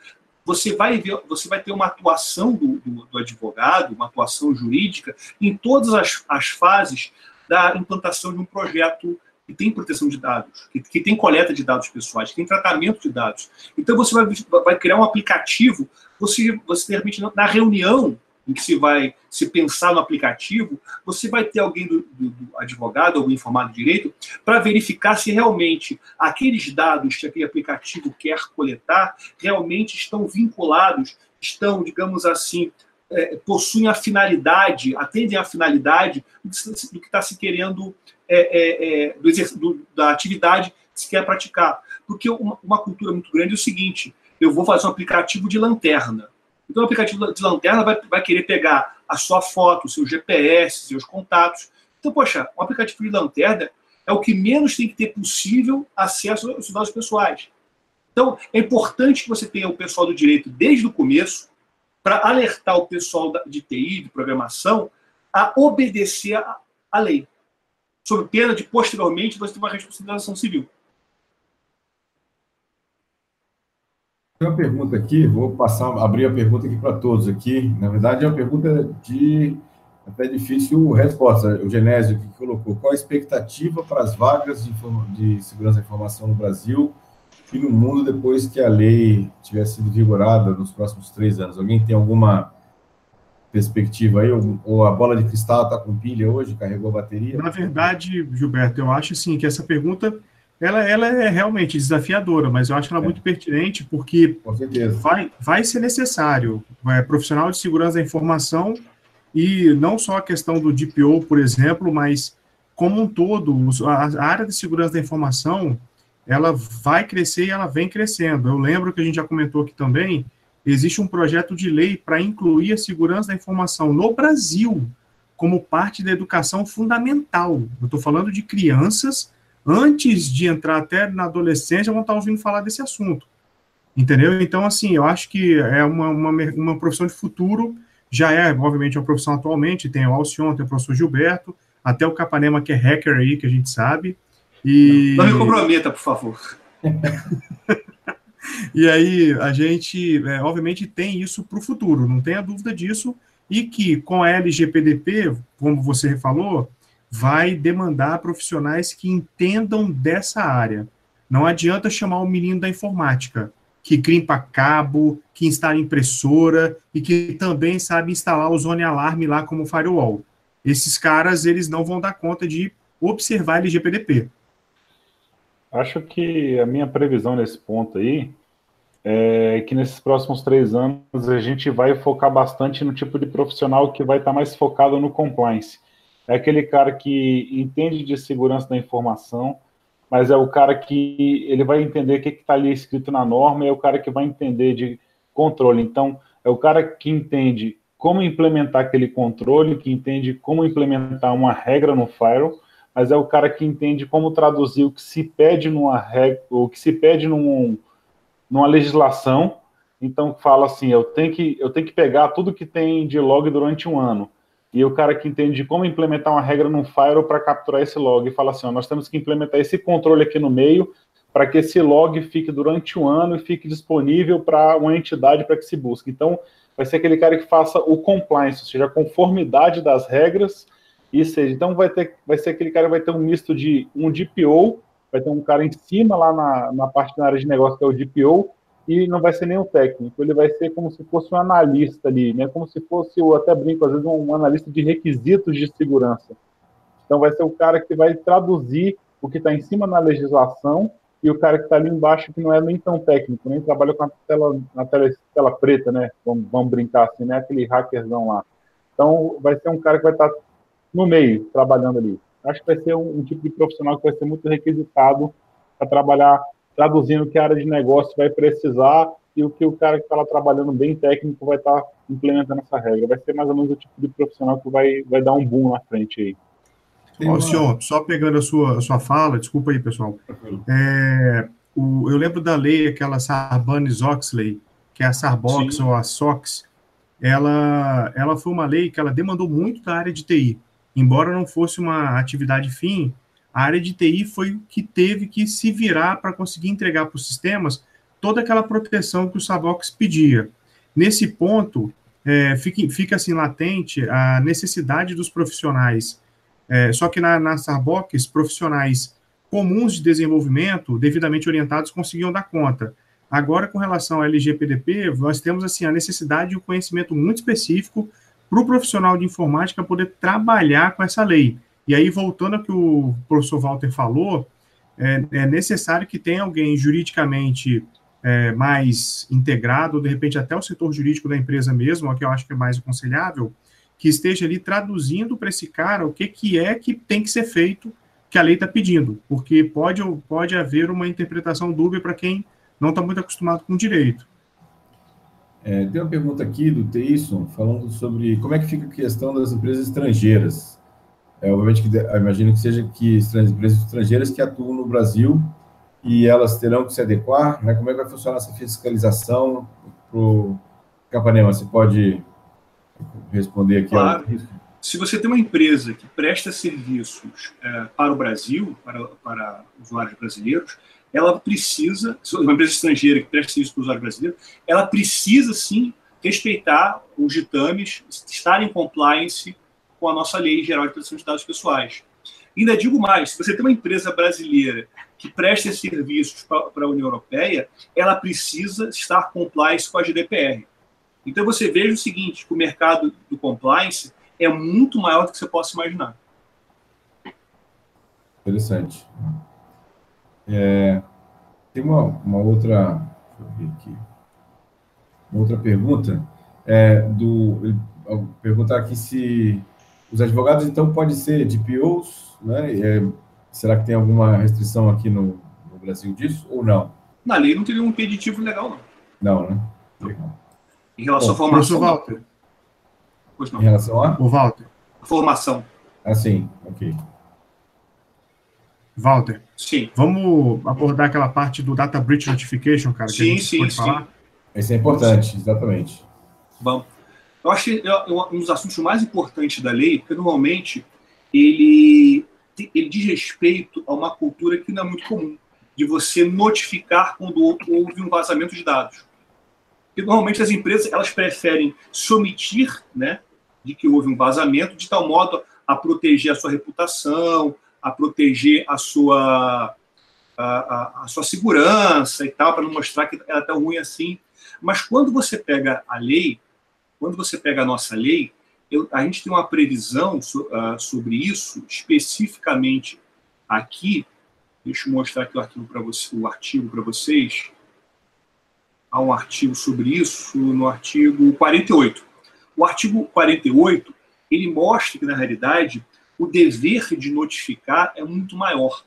Você vai ver, você vai ter uma atuação do, do, do advogado, uma atuação jurídica em todas as, as fases da implantação de um projeto que tem proteção de dados, que, que, tem coleta de dados pessoais, que tem tratamento de dados. Então você vai, vai criar um aplicativo, você, você na reunião em que se vai se pensar no aplicativo, você vai ter alguém do, do, do advogado, algum informado direito, para verificar se realmente aqueles dados que aquele aplicativo quer coletar realmente estão vinculados, estão, digamos assim, é, possuem a finalidade, atendem à finalidade do que está se querendo, é, é, do, do, da atividade que se quer praticar. Porque uma, uma, cultura muito grande é o seguinte: eu vou fazer um aplicativo de lanterna. Então, o aplicativo de lanterna vai, vai querer pegar a sua foto, o seu GPS, seus contatos. Então, poxa, um aplicativo de lanterna é o que menos tem que ter possível acesso aos dados pessoais. Então, é importante que você tenha o pessoal do direito desde o começo para alertar o pessoal de TI, de programação, a obedecer à lei, sob pena de, posteriormente, você ter uma responsabilização civil. Tem uma pergunta aqui, vou passar, abrir a pergunta aqui para todos aqui. Na verdade, é uma pergunta de até difícil resposta. O Genésio que colocou: qual a expectativa para as vagas de, de segurança da informação no Brasil e no mundo depois que a lei tiver sido vigorada nos próximos três anos? Alguém tem alguma perspectiva aí? Ou, ou a bola de cristal está com pilha hoje, carregou a bateria? Na verdade, Gilberto, eu acho assim que essa pergunta ela, ela é realmente desafiadora, mas eu acho ela é. muito pertinente porque vai, vai ser necessário é, profissional de segurança da informação e não só a questão do DPO, por exemplo, mas como um todo, a área de segurança da informação ela vai crescer e ela vem crescendo. Eu lembro que a gente já comentou aqui também, existe um projeto de lei para incluir a segurança da informação no Brasil como parte da educação fundamental. Eu estou falando de crianças, antes de entrar até na adolescência, vão estar ouvindo falar desse assunto. Entendeu? Então, assim, eu acho que é uma, uma, uma profissão de futuro, já é, obviamente, uma profissão atualmente, tem o Alcion, tem o professor Gilberto, até o Capanema, que é hacker aí, que a gente sabe, e... Não, me comprometa, por favor. e aí, a gente, é, obviamente, tem isso para o futuro, não tenha dúvida disso, e que com a LGPDP, como você falou, vai demandar profissionais que entendam dessa área. Não adianta chamar o menino da informática, que crimpa cabo, que instala impressora e que também sabe instalar o Zone Alarme lá como firewall. Esses caras, eles não vão dar conta de observar LGPDP. Acho que a minha previsão nesse ponto aí é que nesses próximos três anos a gente vai focar bastante no tipo de profissional que vai estar mais focado no compliance. É aquele cara que entende de segurança da informação, mas é o cara que ele vai entender o que está ali escrito na norma, e é o cara que vai entender de controle. Então, é o cara que entende como implementar aquele controle, que entende como implementar uma regra no firewall, mas é o cara que entende como traduzir o que se pede numa regra, o que se pede num, numa legislação. Então fala assim, eu tenho que eu tenho que pegar tudo que tem de log durante um ano. E o cara que entende como implementar uma regra num firewall para capturar esse log e fala assim, ó, nós temos que implementar esse controle aqui no meio para que esse log fique durante um ano e fique disponível para uma entidade para que se busque. Então, vai ser aquele cara que faça o compliance, ou seja, a conformidade das regras e seja, então vai ter, vai ser aquele cara vai ter um misto de um DPO, vai ter um cara em cima lá na, na parte da área de negócio que é o DPO, e não vai ser o técnico, ele vai ser como se fosse um analista ali, né? Como se fosse, eu até brinco, às vezes, um analista de requisitos de segurança. Então vai ser o cara que vai traduzir o que está em cima na legislação e o cara que está ali embaixo que não é nem tão técnico, nem trabalha com a tela, na tela, tela preta, né? Vamos, vamos brincar assim, né? Aquele hackerzão lá. Então vai ser um cara que vai estar tá no meio, trabalhando ali. Acho que vai ser um, um tipo de profissional que vai ser muito requisitado para trabalhar traduzindo o que a área de negócio vai precisar e o que o cara que está lá trabalhando bem técnico vai estar tá implementando essa regra. Vai ser mais ou menos o tipo de profissional que vai, vai dar um boom na frente aí. Ó, senhor, só pegando a sua, a sua fala, desculpa aí, pessoal. É, o, eu lembro da lei, aquela Sarbanes-Oxley, que é a Sarbox Sim. ou a SOX, ela, ela foi uma lei que ela demandou muito da área de TI embora não fosse uma atividade fim, a área de TI foi o que teve que se virar para conseguir entregar para os sistemas toda aquela proteção que o Savox pedia. Nesse ponto, é, fica, fica assim latente a necessidade dos profissionais, é, só que na, na profissionais comuns de desenvolvimento, devidamente orientados, conseguiam dar conta. Agora, com relação ao LGPDP, nós temos assim a necessidade de um conhecimento muito específico para o profissional de informática poder trabalhar com essa lei. E aí, voltando ao que o professor Walter falou, é, é necessário que tenha alguém juridicamente é, mais integrado, de repente até o setor jurídico da empresa mesmo, que eu acho que é mais aconselhável, que esteja ali traduzindo para esse cara o que, que é que tem que ser feito que a lei está pedindo, porque pode, pode haver uma interpretação dúbia para quem não está muito acostumado com o direito. É, tem uma pergunta aqui do Teison falando sobre como é que fica a questão das empresas estrangeiras. É, obviamente, que, imagino que seja que empresas estrangeiras que atuam no Brasil e elas terão que se adequar, né? Como é que vai funcionar essa fiscalização para o Capanema? Você pode responder aqui? Claro. Se você tem uma empresa que presta serviços é, para o Brasil, para, para usuários brasileiros, ela precisa, uma empresa estrangeira que presta serviço para o usuário brasileiro, ela precisa sim respeitar os ditames, estar em compliance com a nossa lei geral de proteção de dados pessoais. Ainda digo mais, se você tem uma empresa brasileira que presta serviços para a União Europeia, ela precisa estar compliance com a GDPR. Então você veja o seguinte, o mercado do compliance é muito maior do que você possa imaginar. Interessante. É, tem uma, uma outra, aqui, uma outra pergunta é, do perguntar aqui se os advogados então podem ser DPOs, né? É, será que tem alguma restrição aqui no, no, Brasil disso ou não? Na lei não teria um impeditivo legal não. Não, né? Legal. Em relação Bom, à formação. Walter. Pois não. Em relação a? O Walter. A formação. Ah, sim, ok. Walter. Sim. Vamos abordar aquela parte do Data Breach Notification, cara? Sim, sim, sim. Falar? Esse é importante, exatamente. Vamos. Eu acho que é um dos assuntos mais importantes da lei, porque normalmente ele, ele diz respeito a uma cultura que não é muito comum, de você notificar quando houve um vazamento de dados. Porque normalmente as empresas elas preferem se omitir né, de que houve um vazamento, de tal modo a proteger a sua reputação, a proteger a sua, a, a, a sua segurança e tal, para não mostrar que ela é tão ruim assim. Mas quando você pega a lei, quando você pega a nossa lei, eu, a gente tem uma previsão so, uh, sobre isso, especificamente aqui. Deixa eu mostrar aqui o artigo para você, o artigo para vocês. Há um artigo sobre isso no artigo 48. O artigo 48 ele mostra que na realidade o dever de notificar é muito maior.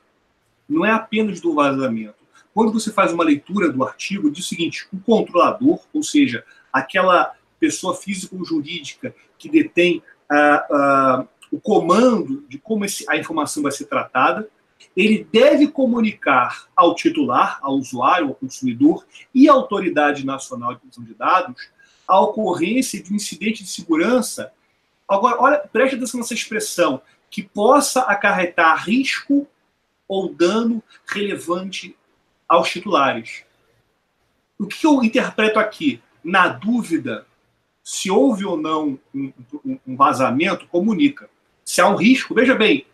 Não é apenas do vazamento. Quando você faz uma leitura do artigo, diz o seguinte: o controlador, ou seja, aquela pessoa física ou jurídica que detém ah, ah, o comando de como esse, a informação vai ser tratada, ele deve comunicar ao titular, ao usuário, ao consumidor e à Autoridade Nacional de Proteção de Dados a ocorrência de um incidente de segurança. Agora, olha, preste atenção nessa expressão, que possa acarretar risco ou dano relevante aos titulares. O que eu interpreto aqui? Na dúvida, se houve ou não um, um, vazamento, comunica. Se há um risco, veja bem,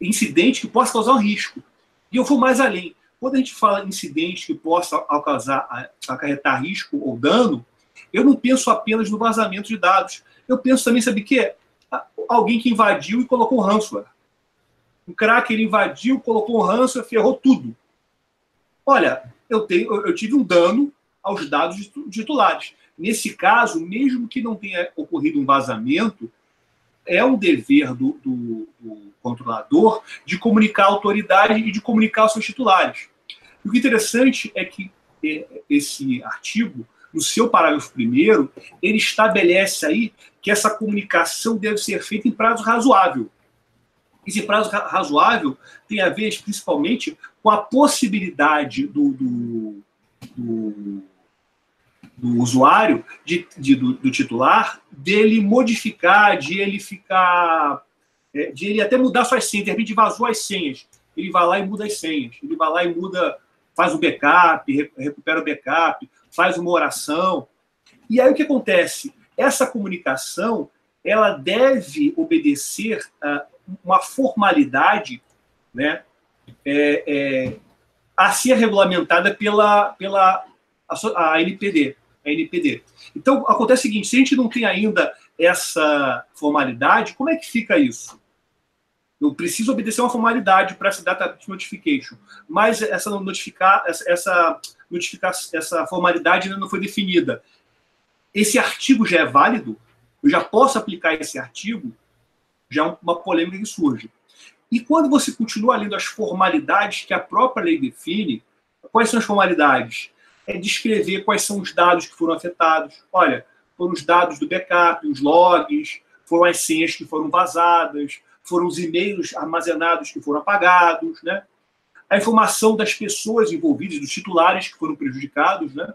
incidente que possa causar um risco. E eu vou mais além. Quando a gente fala incidente que possa causar, acarretar risco ou dano, eu não penso apenas no vazamento de dados. Eu penso também, sabe o quê? Alguém que invadiu e colocou um ransomware. Um cracker invadiu, colocou um ransomware, ferrou tudo. Olha, eu, tenho, eu tive um dano aos dados titulares. Nesse caso, mesmo que não tenha ocorrido um vazamento, é um dever do, do, do controlador de comunicar à autoridade e de comunicar aos seus titulares. o interessante é que é, esse artigo, no seu parágrafo primeiro, ele estabelece aí que essa comunicação deve ser feita em prazo razoável. Esse prazo razoável tem a ver principalmente com a possibilidade do, do, do do usuário, de, de do, do, titular, dele modificar, de ele ficar. É, de ele até mudar suas senhas, de repente vazou as senhas. Ele vai lá e muda as senhas. Ele vai lá e muda, faz o backup, recupera o backup, faz uma oração. E aí o que acontece? Essa comunicação ela deve obedecer a uma formalidade né, é, é, a ser regulamentada pela, pela a, a NPD a NPD. Então, acontece o seguinte: se a gente não tem ainda essa formalidade, como é que fica isso? Eu preciso obedecer uma formalidade para essa data notification, mas essa notificar, essa, notificação, essa formalidade ainda não foi definida. Esse artigo já é válido? Eu já posso aplicar esse artigo? Já é uma polêmica que surge. E quando você continua lendo as formalidades que a própria lei define, quais são as formalidades? É descrever quais são os dados que foram afetados. Olha, foram os dados do backup, os logs, foram as senhas que foram vazadas, foram os e-mails armazenados que foram apagados, né? A informação das pessoas envolvidas, dos titulares que foram prejudicados, né?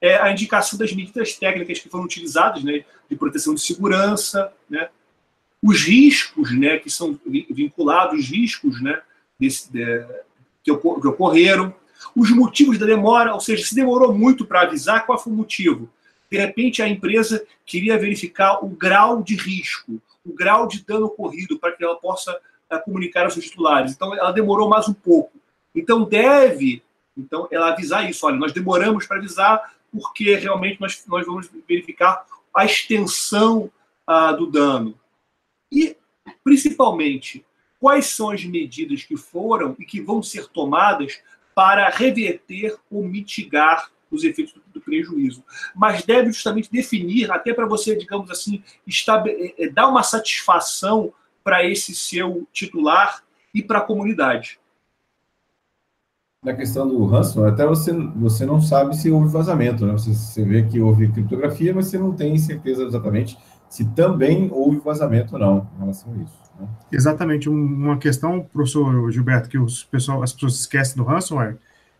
É a indicação das medidas técnicas que foram utilizadas, né? De proteção de segurança, né? Os riscos, né? Que são vinculados, os riscos, né? Desse, de, que, ocor que ocorreram. Os motivos da demora, ou seja, se demorou muito para avisar, qual foi o motivo? De repente, a empresa queria verificar o grau de risco, o grau de dano ocorrido, para que ela possa uh, comunicar aos seus titulares. Então, ela demorou mais um pouco. Então, deve então ela avisar isso. Olha, nós demoramos para avisar porque realmente nós, nós vamos verificar a extensão uh, do dano. E, principalmente, quais são as medidas que foram e que vão ser tomadas para reverter ou mitigar os efeitos do, do prejuízo. Mas deve justamente definir, até para você, digamos assim, é, é, dar uma satisfação para esse seu titular e para a comunidade. Na questão do ransom, até você, você não sabe se houve vazamento, né? Você, você vê que houve criptografia, mas você não tem certeza exatamente se também houve vazamento ou não em relação a isso. Né? Exatamente. Uma questão, professor Gilberto, que os pessoal, as pessoas esquecem do ransomware,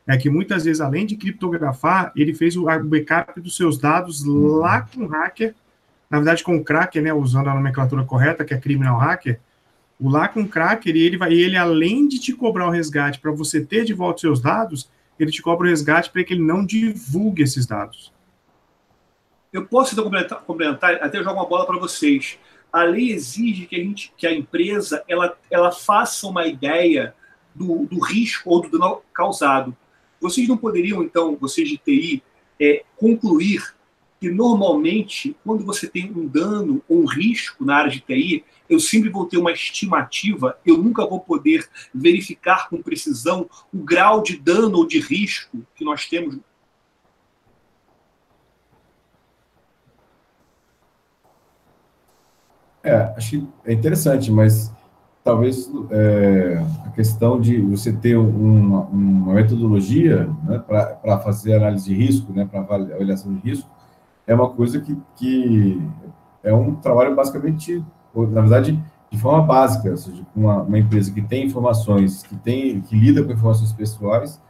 é que muitas vezes, além de criptografar, ele fez o backup dos seus dados lá com o hacker, na verdade com o cracker, né, usando a nomenclatura correta, que é criminal hacker, o lá com o cracker, ele vai, ele além de te cobrar o resgate para você ter de volta os seus dados, ele te cobra o resgate para que ele não divulgue esses dados. Eu posso então complementar, complementar até jogar uma bola para vocês. A lei exige que a, gente, que a empresa ela, ela faça uma ideia do, do risco ou do dano causado. Vocês não poderiam, então, vocês de TI, é, concluir que normalmente, quando você tem um dano ou um risco na área de TI, eu sempre vou ter uma estimativa, eu nunca vou poder verificar com precisão o grau de dano ou de risco que nós temos. É, acho que é interessante, mas talvez é, a questão de você ter uma, uma metodologia né, para fazer análise de risco, né, para avaliação de risco, é uma coisa que, que é um trabalho basicamente, na verdade, de forma básica, ou seja, uma, uma empresa que tem informações, que tem, que lida com informações pessoais,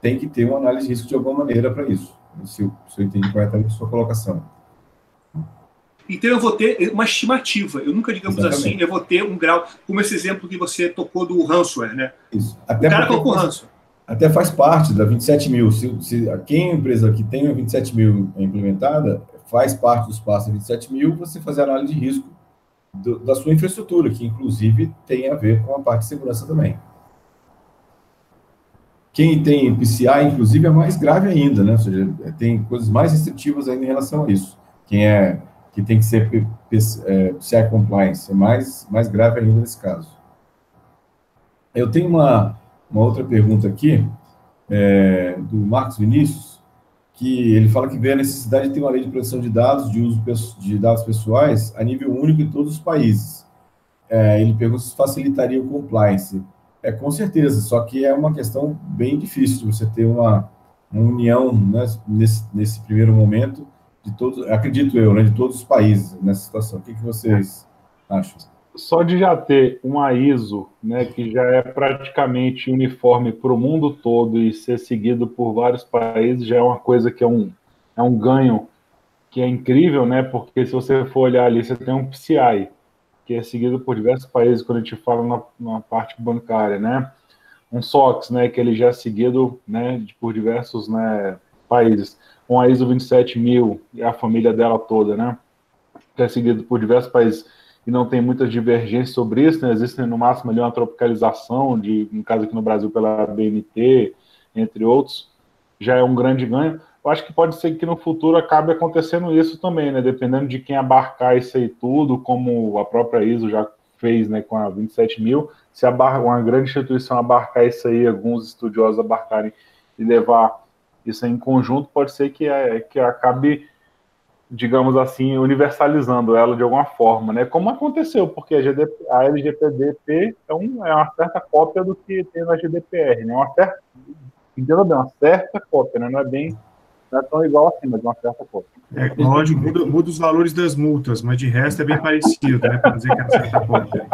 tem que ter uma análise de risco de alguma maneira para isso. Se eu, se eu entendi corretamente a sua colocação. Então eu vou ter uma estimativa. Eu nunca, digamos Exatamente. assim, eu vou ter um grau, como esse exemplo que você tocou do ransomware, né? Isso. Até o cara colocou ransomware. Até faz parte da 27 mil. Se, se quem é empresa que tem a 27 mil implementada, faz parte dos passos 27 mil, você fazer análise de risco do, da sua infraestrutura, que inclusive tem a ver com a parte de segurança também. Quem tem PCI, inclusive, é mais grave ainda, né? Ou seja, tem coisas mais restritivas ainda em relação a isso. Quem é que tem que ser é, PCI compliance, é mais, mais grave ainda nesse caso. Eu tenho uma, uma outra pergunta aqui, é, do Marcos Vinícius, que ele fala que vê a necessidade de ter uma lei de proteção de dados, de uso de dados pessoais, a nível único em todos os países. É, ele pergunta se facilitaria o compliance. É, com certeza, só que é uma questão bem difícil você ter uma, uma união né, nesse, nesse primeiro momento, de todos, acredito eu, né, de todos os países nessa situação. O que, que vocês acham? Só de já ter uma ISO, né, que já é praticamente uniforme para o mundo todo e ser seguido por vários países, já é uma coisa que é um, é um ganho que é incrível, né? Porque se você for olhar ali, você tem um PCI, que é seguido por diversos países quando a gente fala na, na parte bancária, né? Um SOX, né, que ele já é seguido, né, por diversos, né, países com a ISO 27000 e a família dela toda, né? É seguido por diversos países e não tem muitas divergências sobre isso, né? Existe no máximo ali uma tropicalização, de, no caso aqui no Brasil pela BNT, entre outros, já é um grande ganho. Eu acho que pode ser que no futuro acabe acontecendo isso também, né? Dependendo de quem abarcar isso aí tudo, como a própria ISO já fez, né, com a 27 mil, se uma grande instituição abarcar isso aí, alguns estudiosos abarcarem e levar isso em conjunto pode ser que, é, que acabe, digamos assim, universalizando ela de alguma forma, né? Como aconteceu, porque a, GDP, a LGPD é, um, é uma certa cópia do que tem na GDPR, né? Uma certa, bem, uma certa cópia, né? Não é bem não é tão igual assim, mas de uma certa cópia. É, lógico, muda, muda, os valores das multas, mas de resto é bem parecido, né? Para dizer que é certa cópia.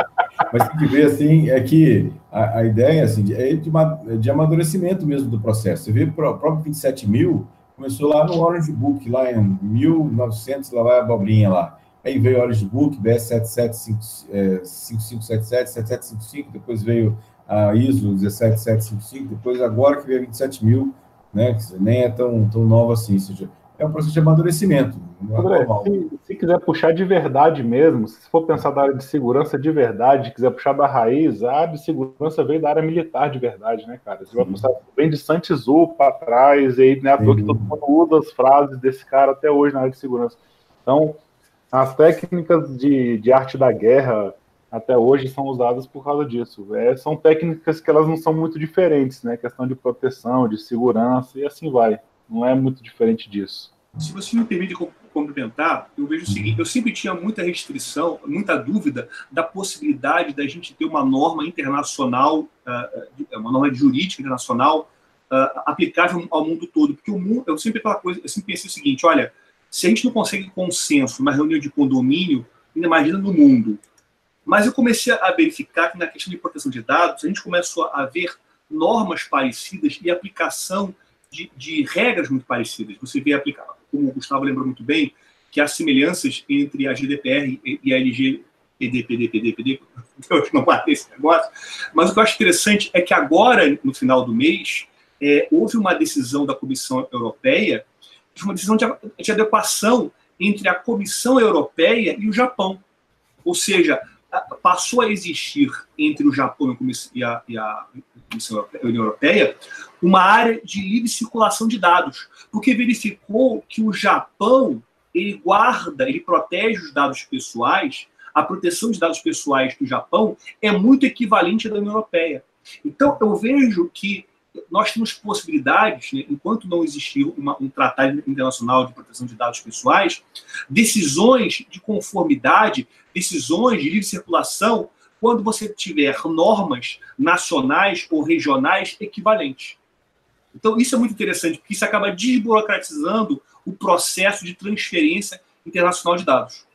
Mas tem que ver, assim, é que a, a ideia assim, é de, de amadurecimento mesmo do processo. Você vê o próprio 27 mil, começou lá no Orange Book, lá em 1900, lá vai a abobrinha lá. Aí veio o Orange Book, BS 5577, 7755, depois veio a ISO 17755, depois agora que veio a 27 mil, né, que nem é tão, tão nova assim, seja, é um processo de amadurecimento. André, se, se, quiser puxar de verdade mesmo, se for pensar da área de segurança de verdade, quiser puxar da raiz, a área de segurança veio da área militar de verdade, né, cara? Você vai pensar, vem de Santizu para trás, e aí, né, que todo mundo usa as frases desse cara até hoje na área de segurança. Então, as técnicas de, de arte da guerra até hoje são usadas por causa disso. É, são técnicas que elas não são muito diferentes, né? Questão de proteção, de segurança e assim vai. Não é muito diferente disso. Se você me permite complementar, eu vejo o seguinte: eu sempre tinha muita restrição, muita dúvida da possibilidade da gente ter uma norma internacional, ah, uma norma jurídica internacional ah, aplicável ao mundo todo, porque o mundo, eu sempre aquela coisa, eu sempre pensei o seguinte: olha, se a gente não consegue consenso numa reunião de condomínio, imagina no mundo. Mas eu comecei a verificar que na questão de proteção de dados, a gente começou a ver normas parecidas e aplicação de, de regras muito parecidas. Você vê aplicar, como o Gustavo lembrou muito bem, que há semelhanças entre a GDPR e a LG PD, PD, PD, PD, eu não batei esse negócio. Mas o que eu acho interessante é que agora, no final do mês, é, houve uma decisão da Comissão Europeia, uma decisão de, de adequação entre a Comissão Europeia e o Japão. Ou seja, passou a existir entre o Japão e a, e a União Europeia uma área de livre circulação de dados, porque verificou que o Japão ele guarda, ele protege os dados pessoais, a proteção de dados pessoais do Japão é muito equivalente à da União Europeia. Então, eu vejo que nós temos possibilidades, né, enquanto não existir uma, um tratado internacional de proteção de dados pessoais, decisões de conformidade, decisões de livre circulação, quando você tiver normas nacionais ou regionais equivalentes. Então, isso é muito interessante, porque isso acaba desburocratizando o processo de transferência internacional de dados.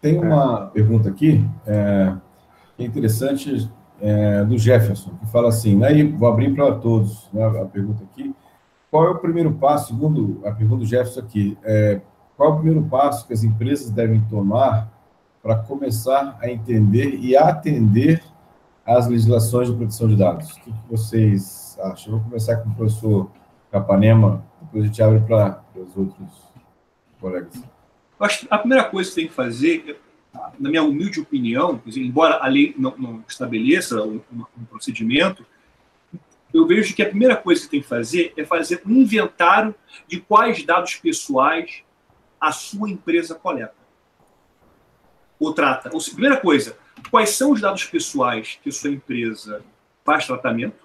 Tem uma pergunta aqui. É é interessante é, do Jefferson, que fala assim, né, vou abrir para todos né, a pergunta aqui, qual é o primeiro passo, segundo a pergunta do Jefferson aqui, é, qual é o primeiro passo que as empresas devem tomar para começar a entender e atender às legislações de proteção de dados? O que, que vocês acham? Eu vou começar com o professor Capanema, depois a gente abre para os outros colegas. Acho que a primeira coisa que tem que fazer na minha humilde opinião, embora a lei não, não estabeleça um, um, procedimento, eu vejo que a primeira coisa que tem que fazer é fazer um inventário de quais dados pessoais a sua empresa coleta ou trata. Ou primeira coisa, quais são os dados pessoais que a sua empresa faz tratamento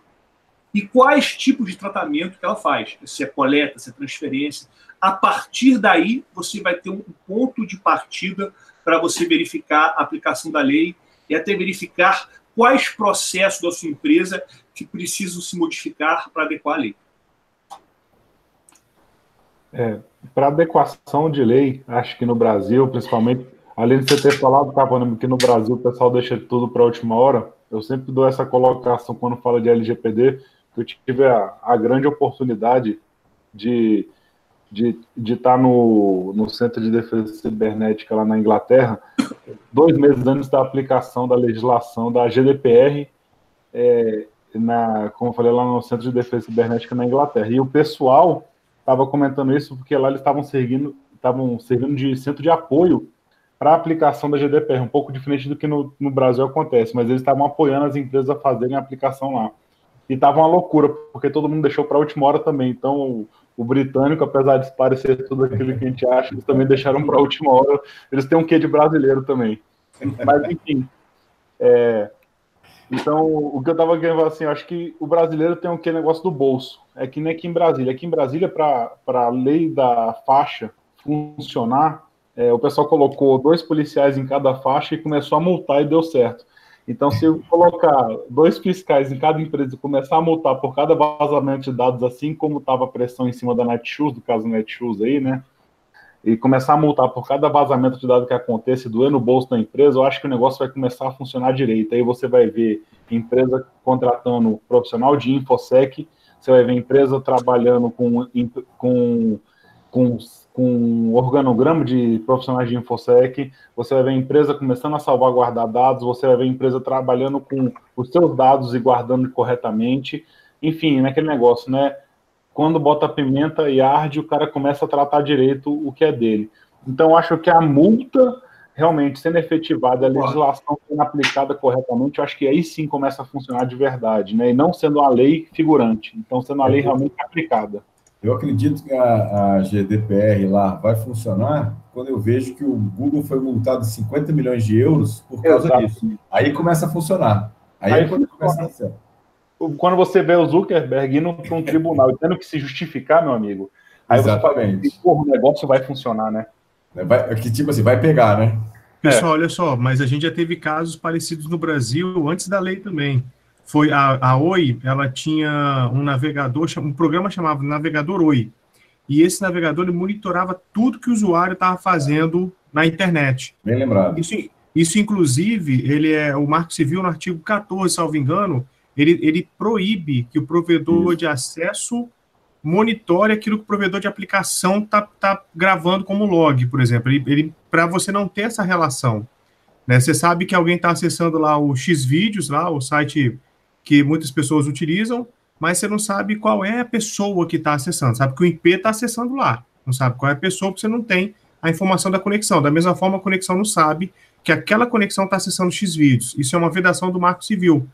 e quais tipos de tratamento que ela faz, se é coleta, se é transferência. A partir daí, você vai ter um ponto de partida para você verificar a aplicação da lei e até verificar quais processos da sua empresa que precisam se modificar para adequar a lei. É, para adequação de lei, acho que no Brasil, principalmente, além de você ter falado, tá, que no Brasil o pessoal deixa tudo para a última hora, eu sempre dou essa colocação quando falo de LGPD, que eu tive a, a grande oportunidade de de estar tá no, no Centro de Defesa Cibernética lá na Inglaterra, dois meses antes da aplicação da legislação da GDPR, é, na, como eu falei, lá no Centro de Defesa Cibernética na Inglaterra. E o pessoal estava comentando isso porque lá eles estavam servindo, estavam servindo de centro de apoio para a aplicação da GDPR, um pouco diferente do que no, no Brasil acontece, mas eles estavam apoiando as empresas a fazerem a aplicação lá. E estava uma loucura, porque todo mundo deixou para a última hora também. Então, o britânico, apesar de parecer tudo aquilo que a gente acha, eles também deixaram para a última hora. Eles têm um quê de brasileiro também. Mas, enfim. É, Então, o que eu estava querendo falar assim, eu acho que o brasileiro tem aquele negócio do bolso. É que nem aqui em Brasília. Aqui em Brasília, para a lei da faixa funcionar, é, o pessoal colocou dois policiais em cada faixa e começou a multar e deu certo. Então, se eu colocar dois fiscais em cada empresa e começar a multar por cada vazamento de dados, assim como estava a pressão em cima da Netshoes, do caso Netshoes aí, né? E começar a multar por cada vazamento de dados que aconteça e doer no bolso da empresa, eu acho que o negócio vai começar a funcionar direito. Aí você vai ver empresa contratando profissional de InfoSec, você vai ver empresa trabalhando com, com, com com organograma de profissionais de InfoSec, você vai ver a empresa começando a salvaguardar dados, você vai ver a empresa trabalhando com os seus dados e guardando corretamente. Enfim, naquele negócio, né? Quando bota pimenta e arde, o cara começa a tratar direito o que é dele. Então, acho que a multa realmente sendo efetivada, a legislação sendo aplicada corretamente, eu acho que aí sim começa a funcionar de verdade, né? E não sendo a lei figurante, então sendo a lei realmente aplicada. Eu acredito que a, a, GDPR lá vai funcionar quando eu vejo que o Google foi multado 50 milhões de euros por causa Exato. disso. Aí começa a funcionar. Aí, Aí é quando começa a dar certo. Quando você vê o Zuckerberg indo para um tribunal e tendo que se justificar, meu amigo, aí Exatamente. você fala, o negócio vai funcionar, né? É, vai, que tipo assim, vai pegar, né? Pessoal, é. olha só, mas a gente já teve casos parecidos no Brasil antes da lei também foi a, a Oi, ela tinha um navegador, um programa chamado Navegador Oi. E esse navegador ele monitorava tudo que o usuário estava fazendo na internet. Bem lembrado. Isso, isso, inclusive, ele é o Marco Civil, no artigo 14, salvo engano, ele, ele proíbe que o provedor isso. de acesso monitore aquilo que o provedor de aplicação está tá gravando como log, por exemplo. Ele, ele Para você não ter essa relação. Né? Você sabe que alguém está acessando lá o Xvideos, lá, o site que muitas pessoas utilizam, mas você não sabe qual é a pessoa que está acessando. Sabe que o IP está acessando lá. Não sabe qual é a pessoa, porque você não tem a informação da conexão. Da mesma forma, a conexão não sabe que aquela conexão está acessando X vídeos. Isso é uma vedação do Marco Civil.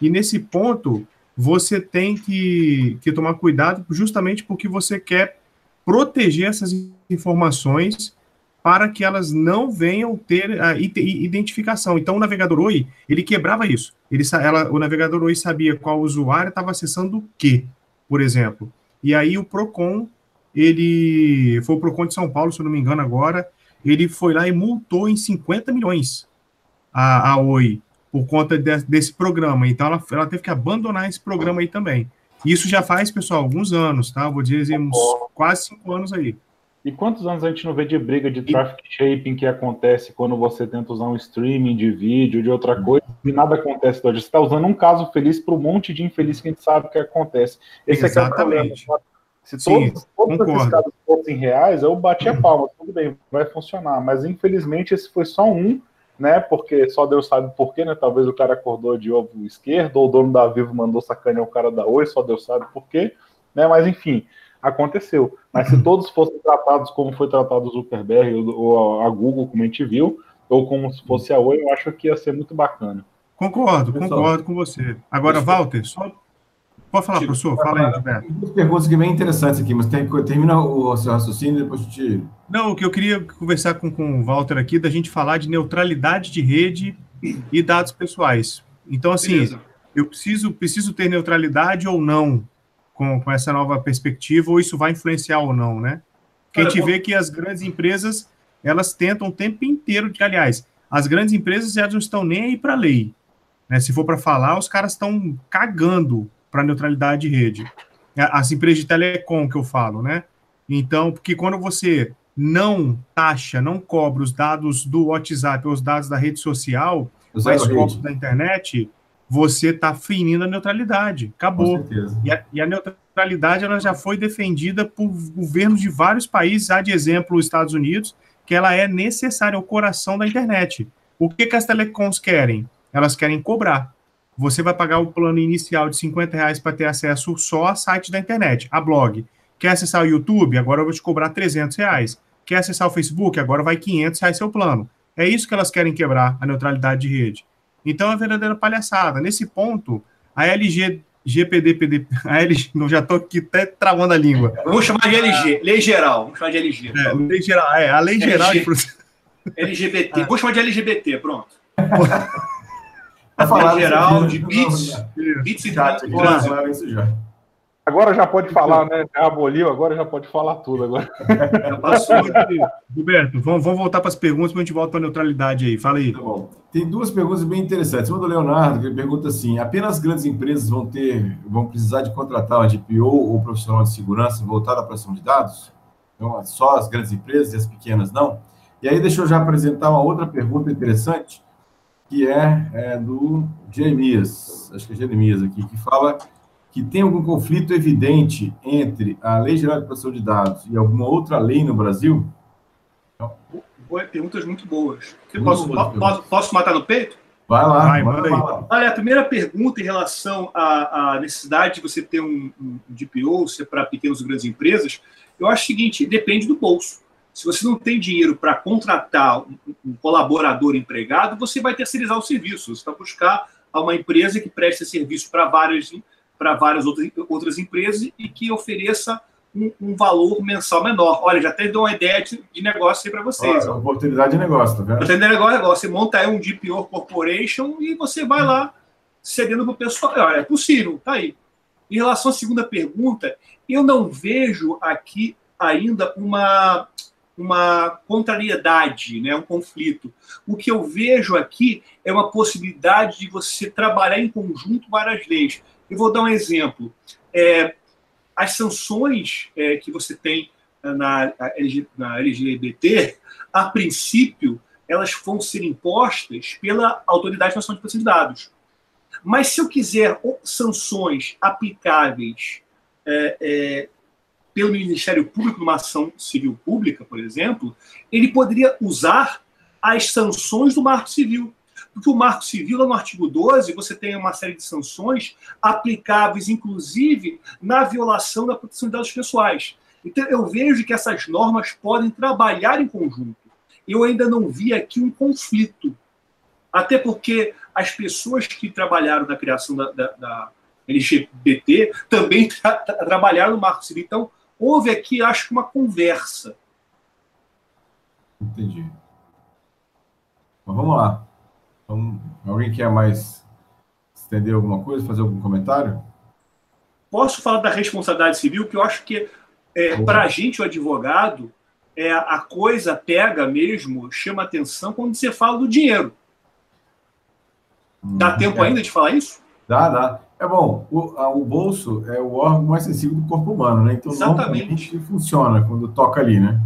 E nesse ponto, você tem que, que tomar cuidado justamente porque você quer proteger essas informações para que elas não venham ter a identificação. Então, o navegador Oi, ele quebrava isso. Ele, ela, o navegador Oi sabia qual usuário estava acessando o quê, por exemplo. E aí o Procon, ele foi o Procon de São Paulo, se eu não me engano agora, ele foi lá e multou em 50 milhões a, a Oi por conta de, desse programa. Então, ela, ela teve que abandonar esse programa aí também. Isso já faz, pessoal, alguns anos, tá? Vou dizer uns quase cinco anos aí. E quantos anos a gente não vê de briga de traffic shaping que acontece quando você tenta usar um streaming de vídeo, de outra uhum. coisa, e nada acontece hoje? Você está usando um caso feliz para um monte de infeliz que a gente sabe que acontece. Esse Exatamente. é o problema. Se Sim, todos, todos esses casos fossem reais, eu bati a palma, tudo bem, vai funcionar. Mas infelizmente esse foi só um, né? Porque só Deus sabe por quê, né? Talvez o cara acordou de ovo esquerdo, ou o dono da Vivo mandou sacanear o cara da Oi, só Deus sabe por quê, né? Mas enfim, aconteceu. Mas se todos fossem tratados como foi tratado o Zuckerberg ou a Google, como a gente viu, ou como se fosse a Oi, eu acho que ia ser muito bacana. Concordo, Pessoal, concordo com você. Agora, Walter, só. Pode falar, professor? Fala aí, Gilberto. Tem duas perguntas que bem interessantes aqui, mas tem, termina o seu raciocínio e depois a gente. Não, o que eu queria conversar com, com o Walter aqui, da gente falar de neutralidade de rede e dados pessoais. Então, assim, Beleza. eu preciso, preciso ter neutralidade ou não com, com essa nova perspectiva, ou isso vai influenciar ou não, né? Porque a gente vê que as grandes empresas, elas tentam o tempo inteiro, de, aliás, as grandes empresas elas não estão nem aí para a lei. Né? Se for para falar, os caras estão cagando para a neutralidade de rede. As empresas de telecom que eu falo, né? Então, porque quando você não taxa, não cobra os dados do WhatsApp ou os dados da rede social, mais cobra da internet, você está ferindo a neutralidade. Acabou. E a, e a, neutralidade ela já foi defendida por governos de vários países, há de exemplo os Estados Unidos, que ela é necessária ao coração da internet. O que, que as telecoms querem? Elas querem cobrar. Você vai pagar o plano inicial de 50 reais para ter acesso só a site da internet, a blog. Quer acessar o YouTube? Agora eu vou te cobrar 300 reais. Quer acessar o Facebook? Agora vai 500 reais seu plano. É isso que elas querem quebrar, a neutralidade de rede. Então é uma verdadeira palhaçada. Nesse ponto, a LG GPD, a LG, não já estou aqui até travando a língua. Vamos chamar de LG, lei geral. Vamos chamar de LG. É, lei geral, é, a lei LG, geral de LGBT. Ah. Vamos chamar de LGBT, pronto. a lei geral de bits, bits e trânsito. Agora já pode falar, né? Já aboliu, agora já pode falar tudo. Agora. Já passou. Roberto, vamos, vamos voltar para as perguntas, para a gente volta para a neutralidade aí. Fala aí. Tá bom. Tem duas perguntas bem interessantes. Uma do Leonardo, que ele pergunta assim: apenas grandes empresas vão ter, vão precisar de contratar uma DPO ou profissional de segurança voltado à proteção de dados? Então, só as grandes empresas e as pequenas não? E aí, deixa eu já apresentar uma outra pergunta interessante, que é, é do Jeremias, acho que é Jeremias aqui, que fala que tem algum conflito evidente entre a Lei Geral de Proteção de Dados e alguma outra lei no Brasil? Perguntas muito boas. Muito posso, boas posso, posso, matar no peito? Vai lá, vai, manda aí. Olha, a primeira pergunta em relação à, à necessidade de você ter um, um DPO, se é para pequenas ou grandes empresas, eu acho o seguinte, depende do bolso. Se você não tem dinheiro para contratar um, um, colaborador empregado, você vai terceirizar o serviço. Você vai buscar uma empresa que preste serviço para várias para várias outras, outras empresas e que ofereça um, um, valor mensal menor. Olha, já até dou uma ideia de, de negócio aí para vocês. Olha, oportunidade de negócio, tá vendo? Oportunidade de negócio, negócio. Você monta aí um DPO Corporation e você vai lá cedendo para o pessoal. Olha, é possível, tá aí. Em relação à segunda pergunta, eu não vejo aqui ainda uma, uma contrariedade, né, um conflito. O que eu vejo aqui é uma possibilidade de você trabalhar em conjunto várias leis. Eu vou dar um exemplo. É, as sanções é, que você tem na, na LGBT, a princípio, elas vão ser impostas pela Autoridade Nacional de Proteção de Dados. Mas se eu quiser sanções aplicáveis é, é, pelo Ministério Público numa ação civil pública, por exemplo, ele poderia usar as sanções do Marco Civil. Porque o Marco Civil, no artigo 12, você tem uma série de sanções aplicáveis, inclusive, na violação da proteção de dados pessoais. Então, eu vejo que essas normas podem trabalhar em conjunto. Eu ainda não vi aqui um conflito. Até porque as pessoas que trabalharam na criação da, da, da LGBT também tra trabalharam no Marco Civil. Então, houve aqui, acho que, uma conversa. Entendi. Mas vamos lá. Então, alguém quer mais estender alguma coisa, fazer algum comentário? Posso falar da responsabilidade civil, que eu acho que é, para a gente, o advogado, é, a coisa pega mesmo, chama atenção quando você fala do dinheiro. Dá hum, tempo é. ainda de falar isso? Dá, dá. É bom, o, a, o, bolso é o órgão mais sensível do corpo humano, né? Então, Exatamente. funciona quando toca ali, né?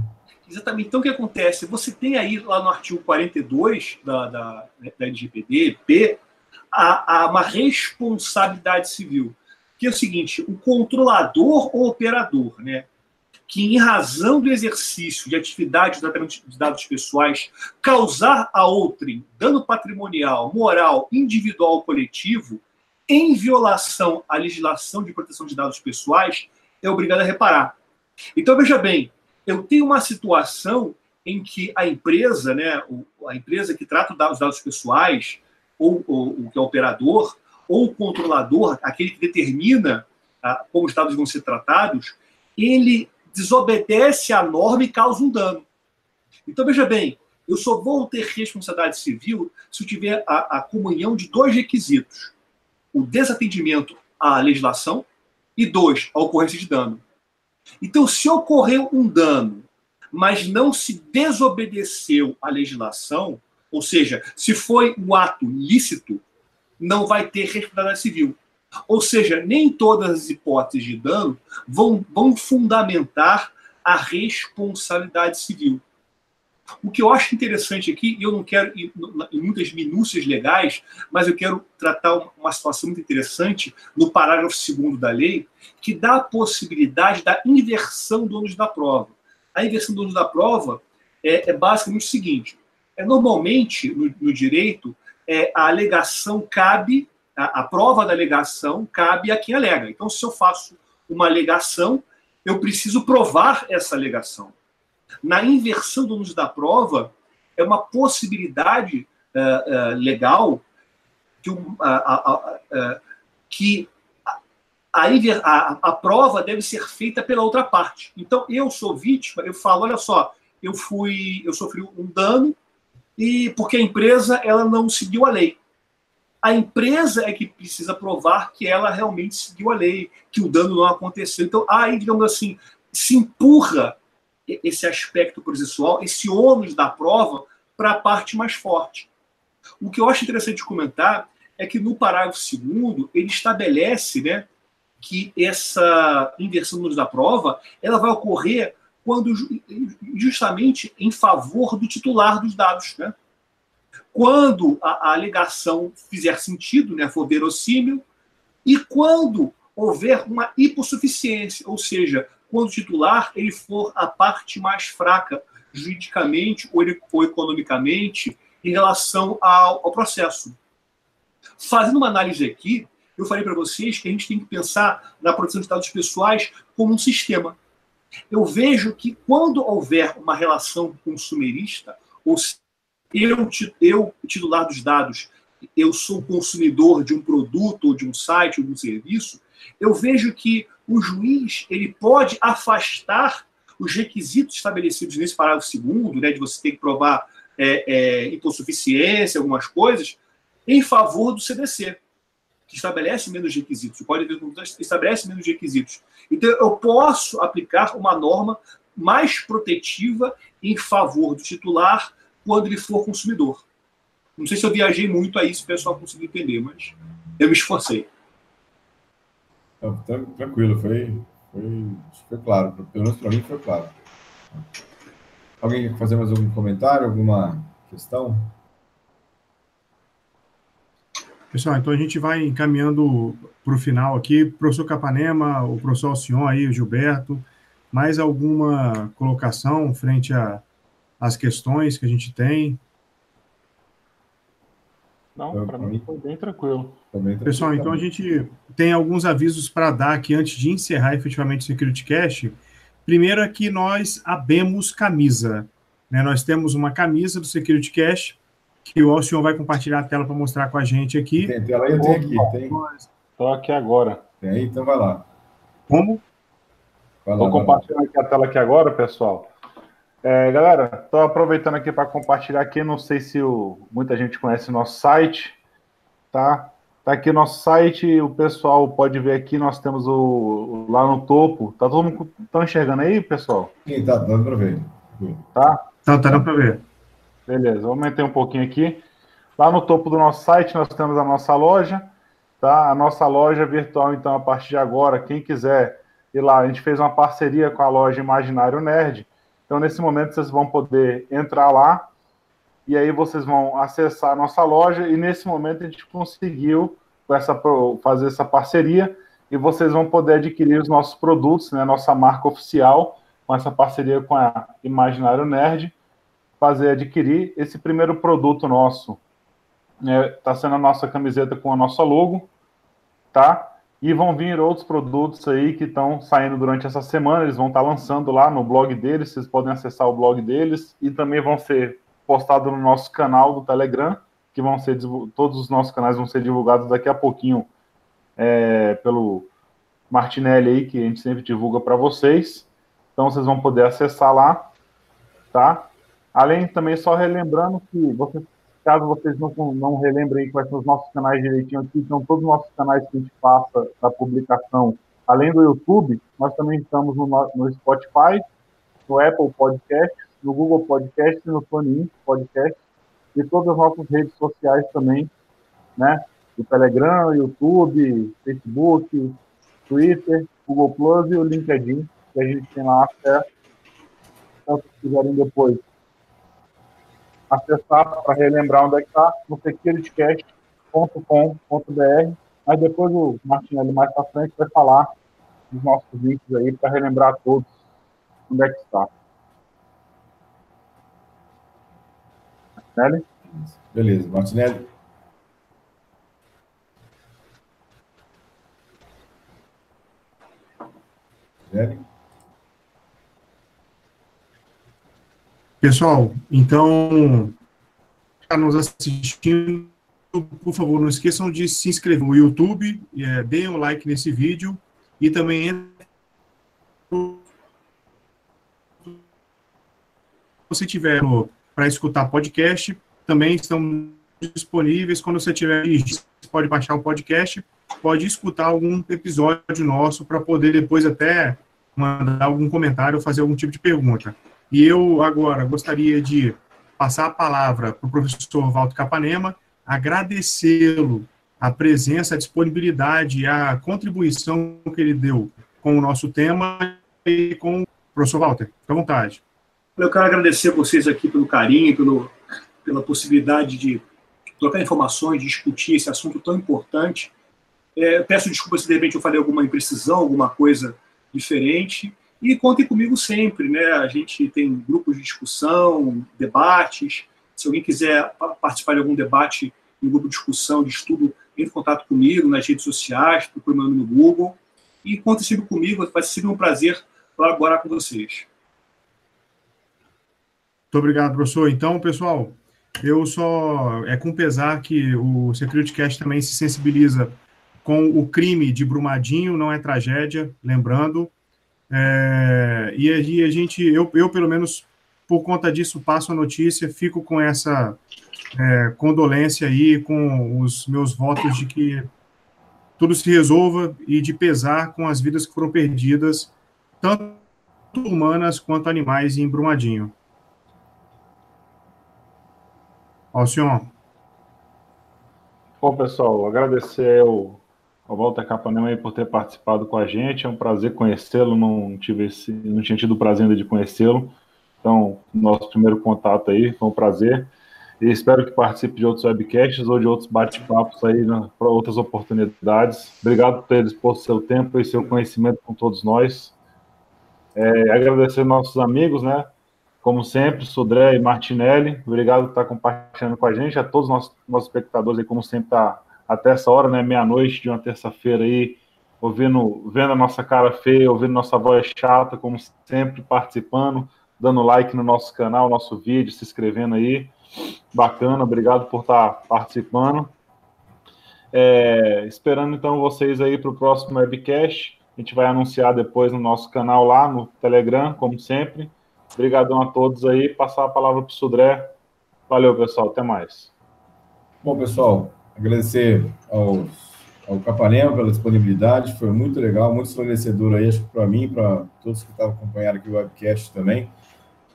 Exatamente. Então, o que acontece? Você tem aí, lá no artigo 42 da, da, da LGPD, P, a, a, uma responsabilidade civil, que é o seguinte, o controlador ou operador, né, que em razão do exercício de atividade de tratamento de dados pessoais causar a outrem dano patrimonial, moral, individual ou coletivo, em violação à legislação de proteção de dados pessoais, é obrigado a reparar. Então, veja bem, eu tenho uma situação em que a empresa, né, a empresa que trata os dados pessoais, ou, o que é operador, ou o controlador, aquele que determina ah, como os dados vão ser tratados, ele desobedece à norma e causa um dano. Então, veja bem, eu só vou ter responsabilidade civil se eu tiver a, a comunhão de dois requisitos: o desatendimento à legislação e, dois, a ocorrência de dano. Então, se ocorreu um dano, mas não se desobedeceu à legislação, ou seja, se foi um ato lícito, não vai ter responsabilidade civil. Ou seja, nem todas as hipóteses de dano vão, vão fundamentar a responsabilidade civil. O que eu acho interessante aqui, eu não quero ir em muitas minúcias legais, mas eu quero tratar uma situação muito interessante no parágrafo 2 da lei, que dá a possibilidade da inversão do ônus da prova. A inversão do ônus da prova é, é basicamente o seguinte: é, normalmente, no, no direito, é, a alegação cabe, a, a prova da alegação cabe a quem alega. Então, se eu faço uma alegação, eu preciso provar essa alegação. Na inversão do uso da prova, é uma possibilidade uh, uh, legal que, uh, que a, a, a, prova deve ser feita pela outra parte. Então, eu sou vítima, eu falo, olha só, eu fui, eu sofri um dano e porque a empresa ela não seguiu a lei. A empresa é que precisa provar que ela realmente seguiu a lei, que o dano não aconteceu. Então, aí, digamos assim, se empurra esse aspecto processual, esse ônus da prova, para a parte mais forte. O que eu acho interessante comentar é que no parágrafo segundo ele estabelece né, que essa inversão do ônus da prova ela vai ocorrer quando justamente em favor do titular dos dados. Né? Quando a, a alegação fizer sentido, né, for verossímil, e quando houver uma hipossuficiência, ou seja, quando o titular ele for a parte mais fraca juridicamente ou, ou economicamente em relação ao, ao processo. Fazendo uma análise aqui, eu falei para vocês que a gente tem que pensar na proteção de dados pessoais como um sistema. Eu vejo que quando houver uma relação consumerista, ou eu, eu titular dos dados, eu sou consumidor de um produto, ou de um site, ou de um serviço, eu vejo que o juiz ele pode afastar os requisitos estabelecidos nesse parágrafo segundo, né, de você ter que provar é, é, hipossuficiência, algumas coisas, em favor do CDC, que estabelece menos requisitos. O Código de estabelece menos requisitos. Então, eu posso aplicar uma norma mais protetiva em favor do titular quando ele for consumidor. Não sei se eu viajei muito aí, se o pessoal conseguiu entender, mas eu me esforcei. Tranquilo, foi, foi, foi claro. Pelo menos para mim foi claro. Alguém quer fazer mais algum comentário, alguma questão? Pessoal, então a gente vai encaminhando para o final aqui. Professor Capanema, o professor Alcion aí, o Gilberto, mais alguma colocação frente às questões que a gente tem? Não, para mim foi bem tranquilo. Pessoal, então a gente tem alguns avisos para dar aqui antes de encerrar efetivamente o Security Cash. Primeiro é que nós abemos camisa. Né? Nós temos uma camisa do Security Cash que o Alcion vai compartilhar a tela para mostrar com a gente aqui. Tem tela aí, eu tenho aqui. Tem. Estou aqui agora. Tem aí, então vai lá. Como? Estou compartilhando aqui a tela aqui agora, pessoal. É, galera, estou aproveitando aqui para compartilhar aqui. Não sei se o, muita gente conhece o nosso site, tá? Tá aqui o nosso site, o pessoal pode ver aqui, nós temos o, lá no topo. Tá todo mundo tá enxergando aí, pessoal? Sim, tá dando para ver. Tá? Tá, tá dando para ver. Beleza, vou aumentar um pouquinho aqui. Lá no topo do nosso site nós temos a nossa loja, tá? A nossa loja virtual, então, a partir de agora, quem quiser ir lá, a gente fez uma parceria com a loja Imaginário Nerd. Então, nesse momento, vocês vão poder entrar lá e aí vocês vão acessar a nossa loja e nesse momento a gente conseguiu essa, fazer essa parceria e vocês vão poder adquirir os nossos produtos, né, nossa marca oficial, com essa parceria com a Imaginário Nerd, fazer adquirir esse primeiro produto nosso. Está é, tá sendo a nossa camiseta com a nossa logo, tá? E vão vir outros produtos aí que estão saindo durante essa semana. Eles vão estar tá lançando lá no blog deles. Vocês podem acessar o blog deles e também vão ser postados no nosso canal do Telegram, que vão ser todos os nossos canais vão ser divulgados daqui a pouquinho é, pelo Martinelli aí, que a gente sempre divulga para vocês. Então vocês vão poder acessar lá, tá? Além também só relembrando que vocês, caso vocês não, não relembrem quais são os nossos canais direitinho aqui, são todos os nossos canais que a gente passa da publicação. Além do YouTube, nós também estamos no, no Spotify, no Apple Podcast, no Google Podcast no TuneIn Podcast e todas as nossas redes sociais também, né? O Telegram, YouTube, Facebook, Twitter, Google Plus e o LinkedIn, que a gente tem lá acesso. Então, se quiserem depois acessar para relembrar onde é que está, no securitycast.com.br. Mas depois o Martinelli mais para frente vai falar dos nossos links aí para relembrar todos onde é que está. Martinelli? Beleza, Martinelli. Martinelli? Pessoal, então, para nos assistindo, por favor, não esqueçam de se inscrever no YouTube, é, deem um like nesse vídeo e também se você tiver para escutar podcast, também estão disponíveis quando você tiver pode baixar o podcast, pode escutar algum episódio nosso para poder depois até mandar algum comentário ou fazer algum tipo de pergunta. E eu agora gostaria de passar a palavra para o professor Walter Capanema, agradecê-lo a presença, a disponibilidade a contribuição que ele deu com o nosso tema e com o professor Walter. Fique à vontade. Eu quero agradecer a vocês aqui pelo carinho, pelo, pela possibilidade de trocar informações, de discutir esse assunto tão importante. É, peço desculpas se de repente eu falei alguma imprecisão, alguma coisa diferente. E contem comigo sempre, né? A gente tem grupos de discussão, debates. Se alguém quiser participar de algum debate em grupo de discussão, de estudo, entre em contato comigo nas redes sociais, procure meu nome no Google. E contem sempre comigo, vai ser um prazer colaborar com vocês. Muito obrigado, professor. Então, pessoal, eu só. É com pesar que o SecurityCast também se sensibiliza com o crime de Brumadinho, não é tragédia, lembrando. É, e aí a gente, eu, eu pelo menos, por conta disso, passo a notícia, fico com essa é, condolência aí, com os meus votos de que tudo se resolva e de pesar com as vidas que foram perdidas, tanto humanas quanto animais em Brumadinho. Alcion. Bom, pessoal, agradecer ao, ao Walter Capanema aí por ter participado com a gente. É um prazer conhecê-lo. Não tive não tinha tido o prazer ainda de conhecê-lo. Então, nosso primeiro contato aí foi um prazer. E espero que participe de outros webcasts ou de outros bate-papos aí né, para outras oportunidades. Obrigado por ter disposto seu tempo e seu conhecimento com todos nós. É, agradecer nossos amigos, né? Como sempre, Sodré e Martinelli, obrigado por estar compartilhando com a gente, a todos os nossos, nossos espectadores aí, como sempre, tá até essa hora, né, meia-noite de uma terça-feira aí, ouvindo, vendo a nossa cara feia, ouvindo nossa voz chata, como sempre, participando, dando like no nosso canal, nosso vídeo, se inscrevendo aí. Bacana, obrigado por estar participando. É, esperando então vocês aí para o próximo webcast. A gente vai anunciar depois no nosso canal lá no Telegram, como sempre. Obrigadão a todos aí. Passar a palavra para o Sudré. Valeu, pessoal. Até mais. Bom, pessoal, agradecer aos, ao Capanema pela disponibilidade. Foi muito legal, muito esclarecedor aí, acho que para mim, para todos que estavam acompanhando aqui o webcast também.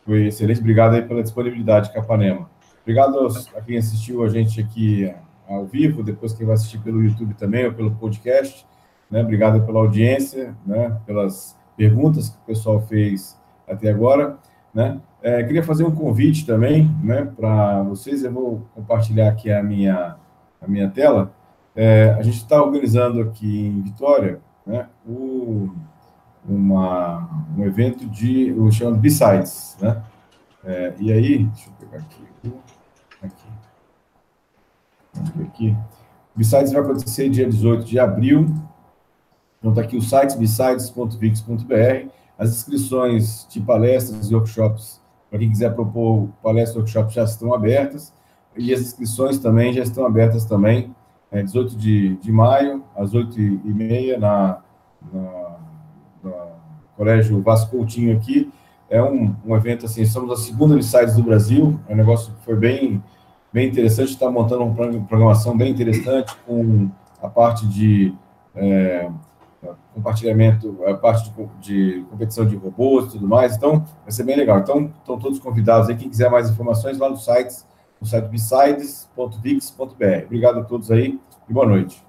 Foi excelente. Obrigado aí pela disponibilidade, Capanema. Obrigado aos, a quem assistiu a gente aqui ao vivo, depois quem vai assistir pelo YouTube também ou pelo podcast. Né? Obrigado pela audiência, né? pelas perguntas que o pessoal fez até agora. Né? É, queria fazer um convite também né, para vocês. Eu vou compartilhar aqui a minha, a minha tela. É, a gente está organizando aqui em Vitória né, o, uma, um evento de o chamado B-Sides. Né? É, e aí, deixa eu pegar aqui. Aqui. aqui. B-Sides vai acontecer dia 18 de abril. Então, está aqui o site bsides.vix.br as inscrições de palestras e workshops, para quem quiser propor palestras e workshops, já estão abertas. E as inscrições também já estão abertas também, é, 18 de, de maio, às 8h30, na, na, na Colégio Vasco Coutinho aqui. É um, um evento, assim, somos a segunda Insights do Brasil, é um negócio que foi bem, bem interessante, está montando uma programação bem interessante, com a parte de... É, compartilhamento, a parte de, de, competição de robôs e tudo mais. Então, vai ser bem legal. Então, estão todos convidados aí. Quem quiser mais informações, lá no site, no site besides.vix.br. Obrigado a todos aí e boa noite.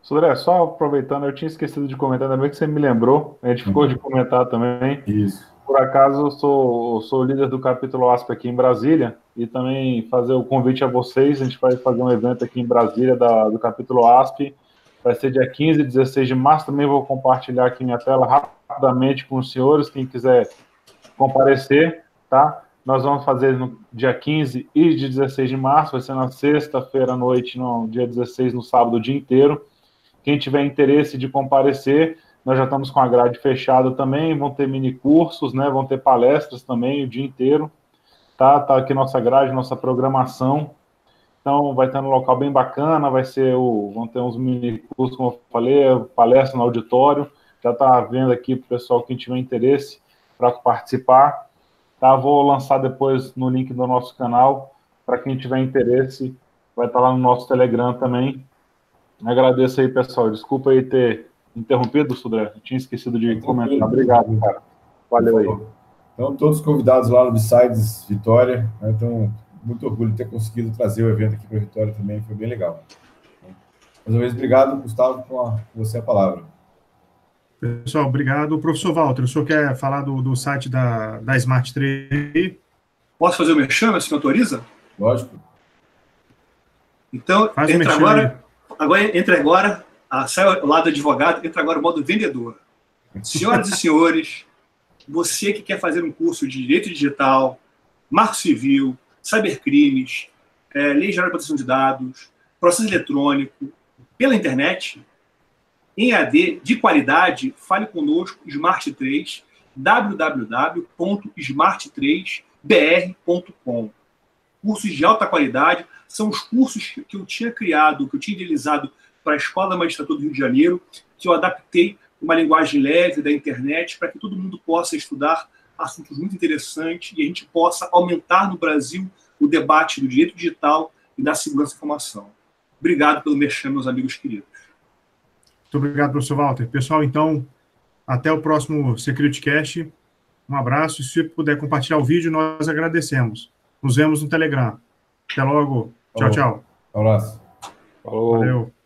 Sodré, só aproveitando, eu tinha esquecido de comentar também que você me lembrou, a gente ficou de comentar também. Isso. Por acaso, eu sou, sou líder do capítulo ASP aqui em Brasília e também fazer o convite a vocês. A gente vai fazer um evento aqui em Brasília da, do capítulo ASP vai ser dia 15 e 16 de março. Também vou compartilhar aqui minha tela rapidamente com os senhores, quem quiser comparecer, tá? Nós vamos fazer no dia 15 e dia 16 de março, vai ser na sexta-feira à noite, no dia 16, no sábado, o dia inteiro. Quem tiver interesse de comparecer, nós já estamos com a grade fechada também, vão ter mini cursos, né? Vão ter palestras também o dia inteiro. Tá, tá aqui nossa grade, nossa programação. Então, vai ter um local bem bacana, vai ser o, vão ter uns mini cursos, como eu falei, palestra no auditório. Já está vendo aqui para o pessoal que tiver interesse para participar. Tá? Vou lançar depois no link do nosso canal para quem tiver interesse vai estar lá no nosso Telegram também. Agradeço aí, pessoal. Desculpa aí ter interrompido, Sudré. tinha esquecido de comentar. Obrigado, cara. Valeu aí. Então, todos convidados lá no Besides Vitória. Né? Então, muito orgulho de ter conseguido trazer o evento aqui para Vitória também. Foi bem legal. Mais uma vez, obrigado, Gustavo, com, a, com você a palavra. Pessoal, obrigado. Professor Walter, o senhor quer falar do, do site da, da Smart 3? Posso fazer o merchan, se me autoriza? Lógico. Então, Faz entra agora, agora, entra agora, a, sai o lado advogado, entra agora o modo vendedor. Senhoras e senhores, você que quer fazer um curso de Direito Digital, Marco Civil, Cybercrimes, é, Lei Geral de Proteção de Dados, Processo Eletrônico, pela internet, em AD de qualidade, fale conosco, Smart 3, www.smart3br.com. Cursos de alta qualidade são os cursos que eu tinha criado, que eu tinha idealizado para a Escola da Magistratura do Rio de Janeiro, que eu adaptei uma linguagem leve da internet para que todo mundo possa estudar assuntos muito interessantes e a gente possa aumentar no Brasil o debate do direito digital e da segurança da informação. Obrigado pelo mexer, meus amigos queridos. Muito obrigado, professor Walter. Pessoal, então, até o próximo SecurityCast. Um abraço e se puder compartilhar o vídeo, nós agradecemos. Nos vemos no Telegram. Até logo. Tchau, tchau. Um abraço. Falou. Valeu.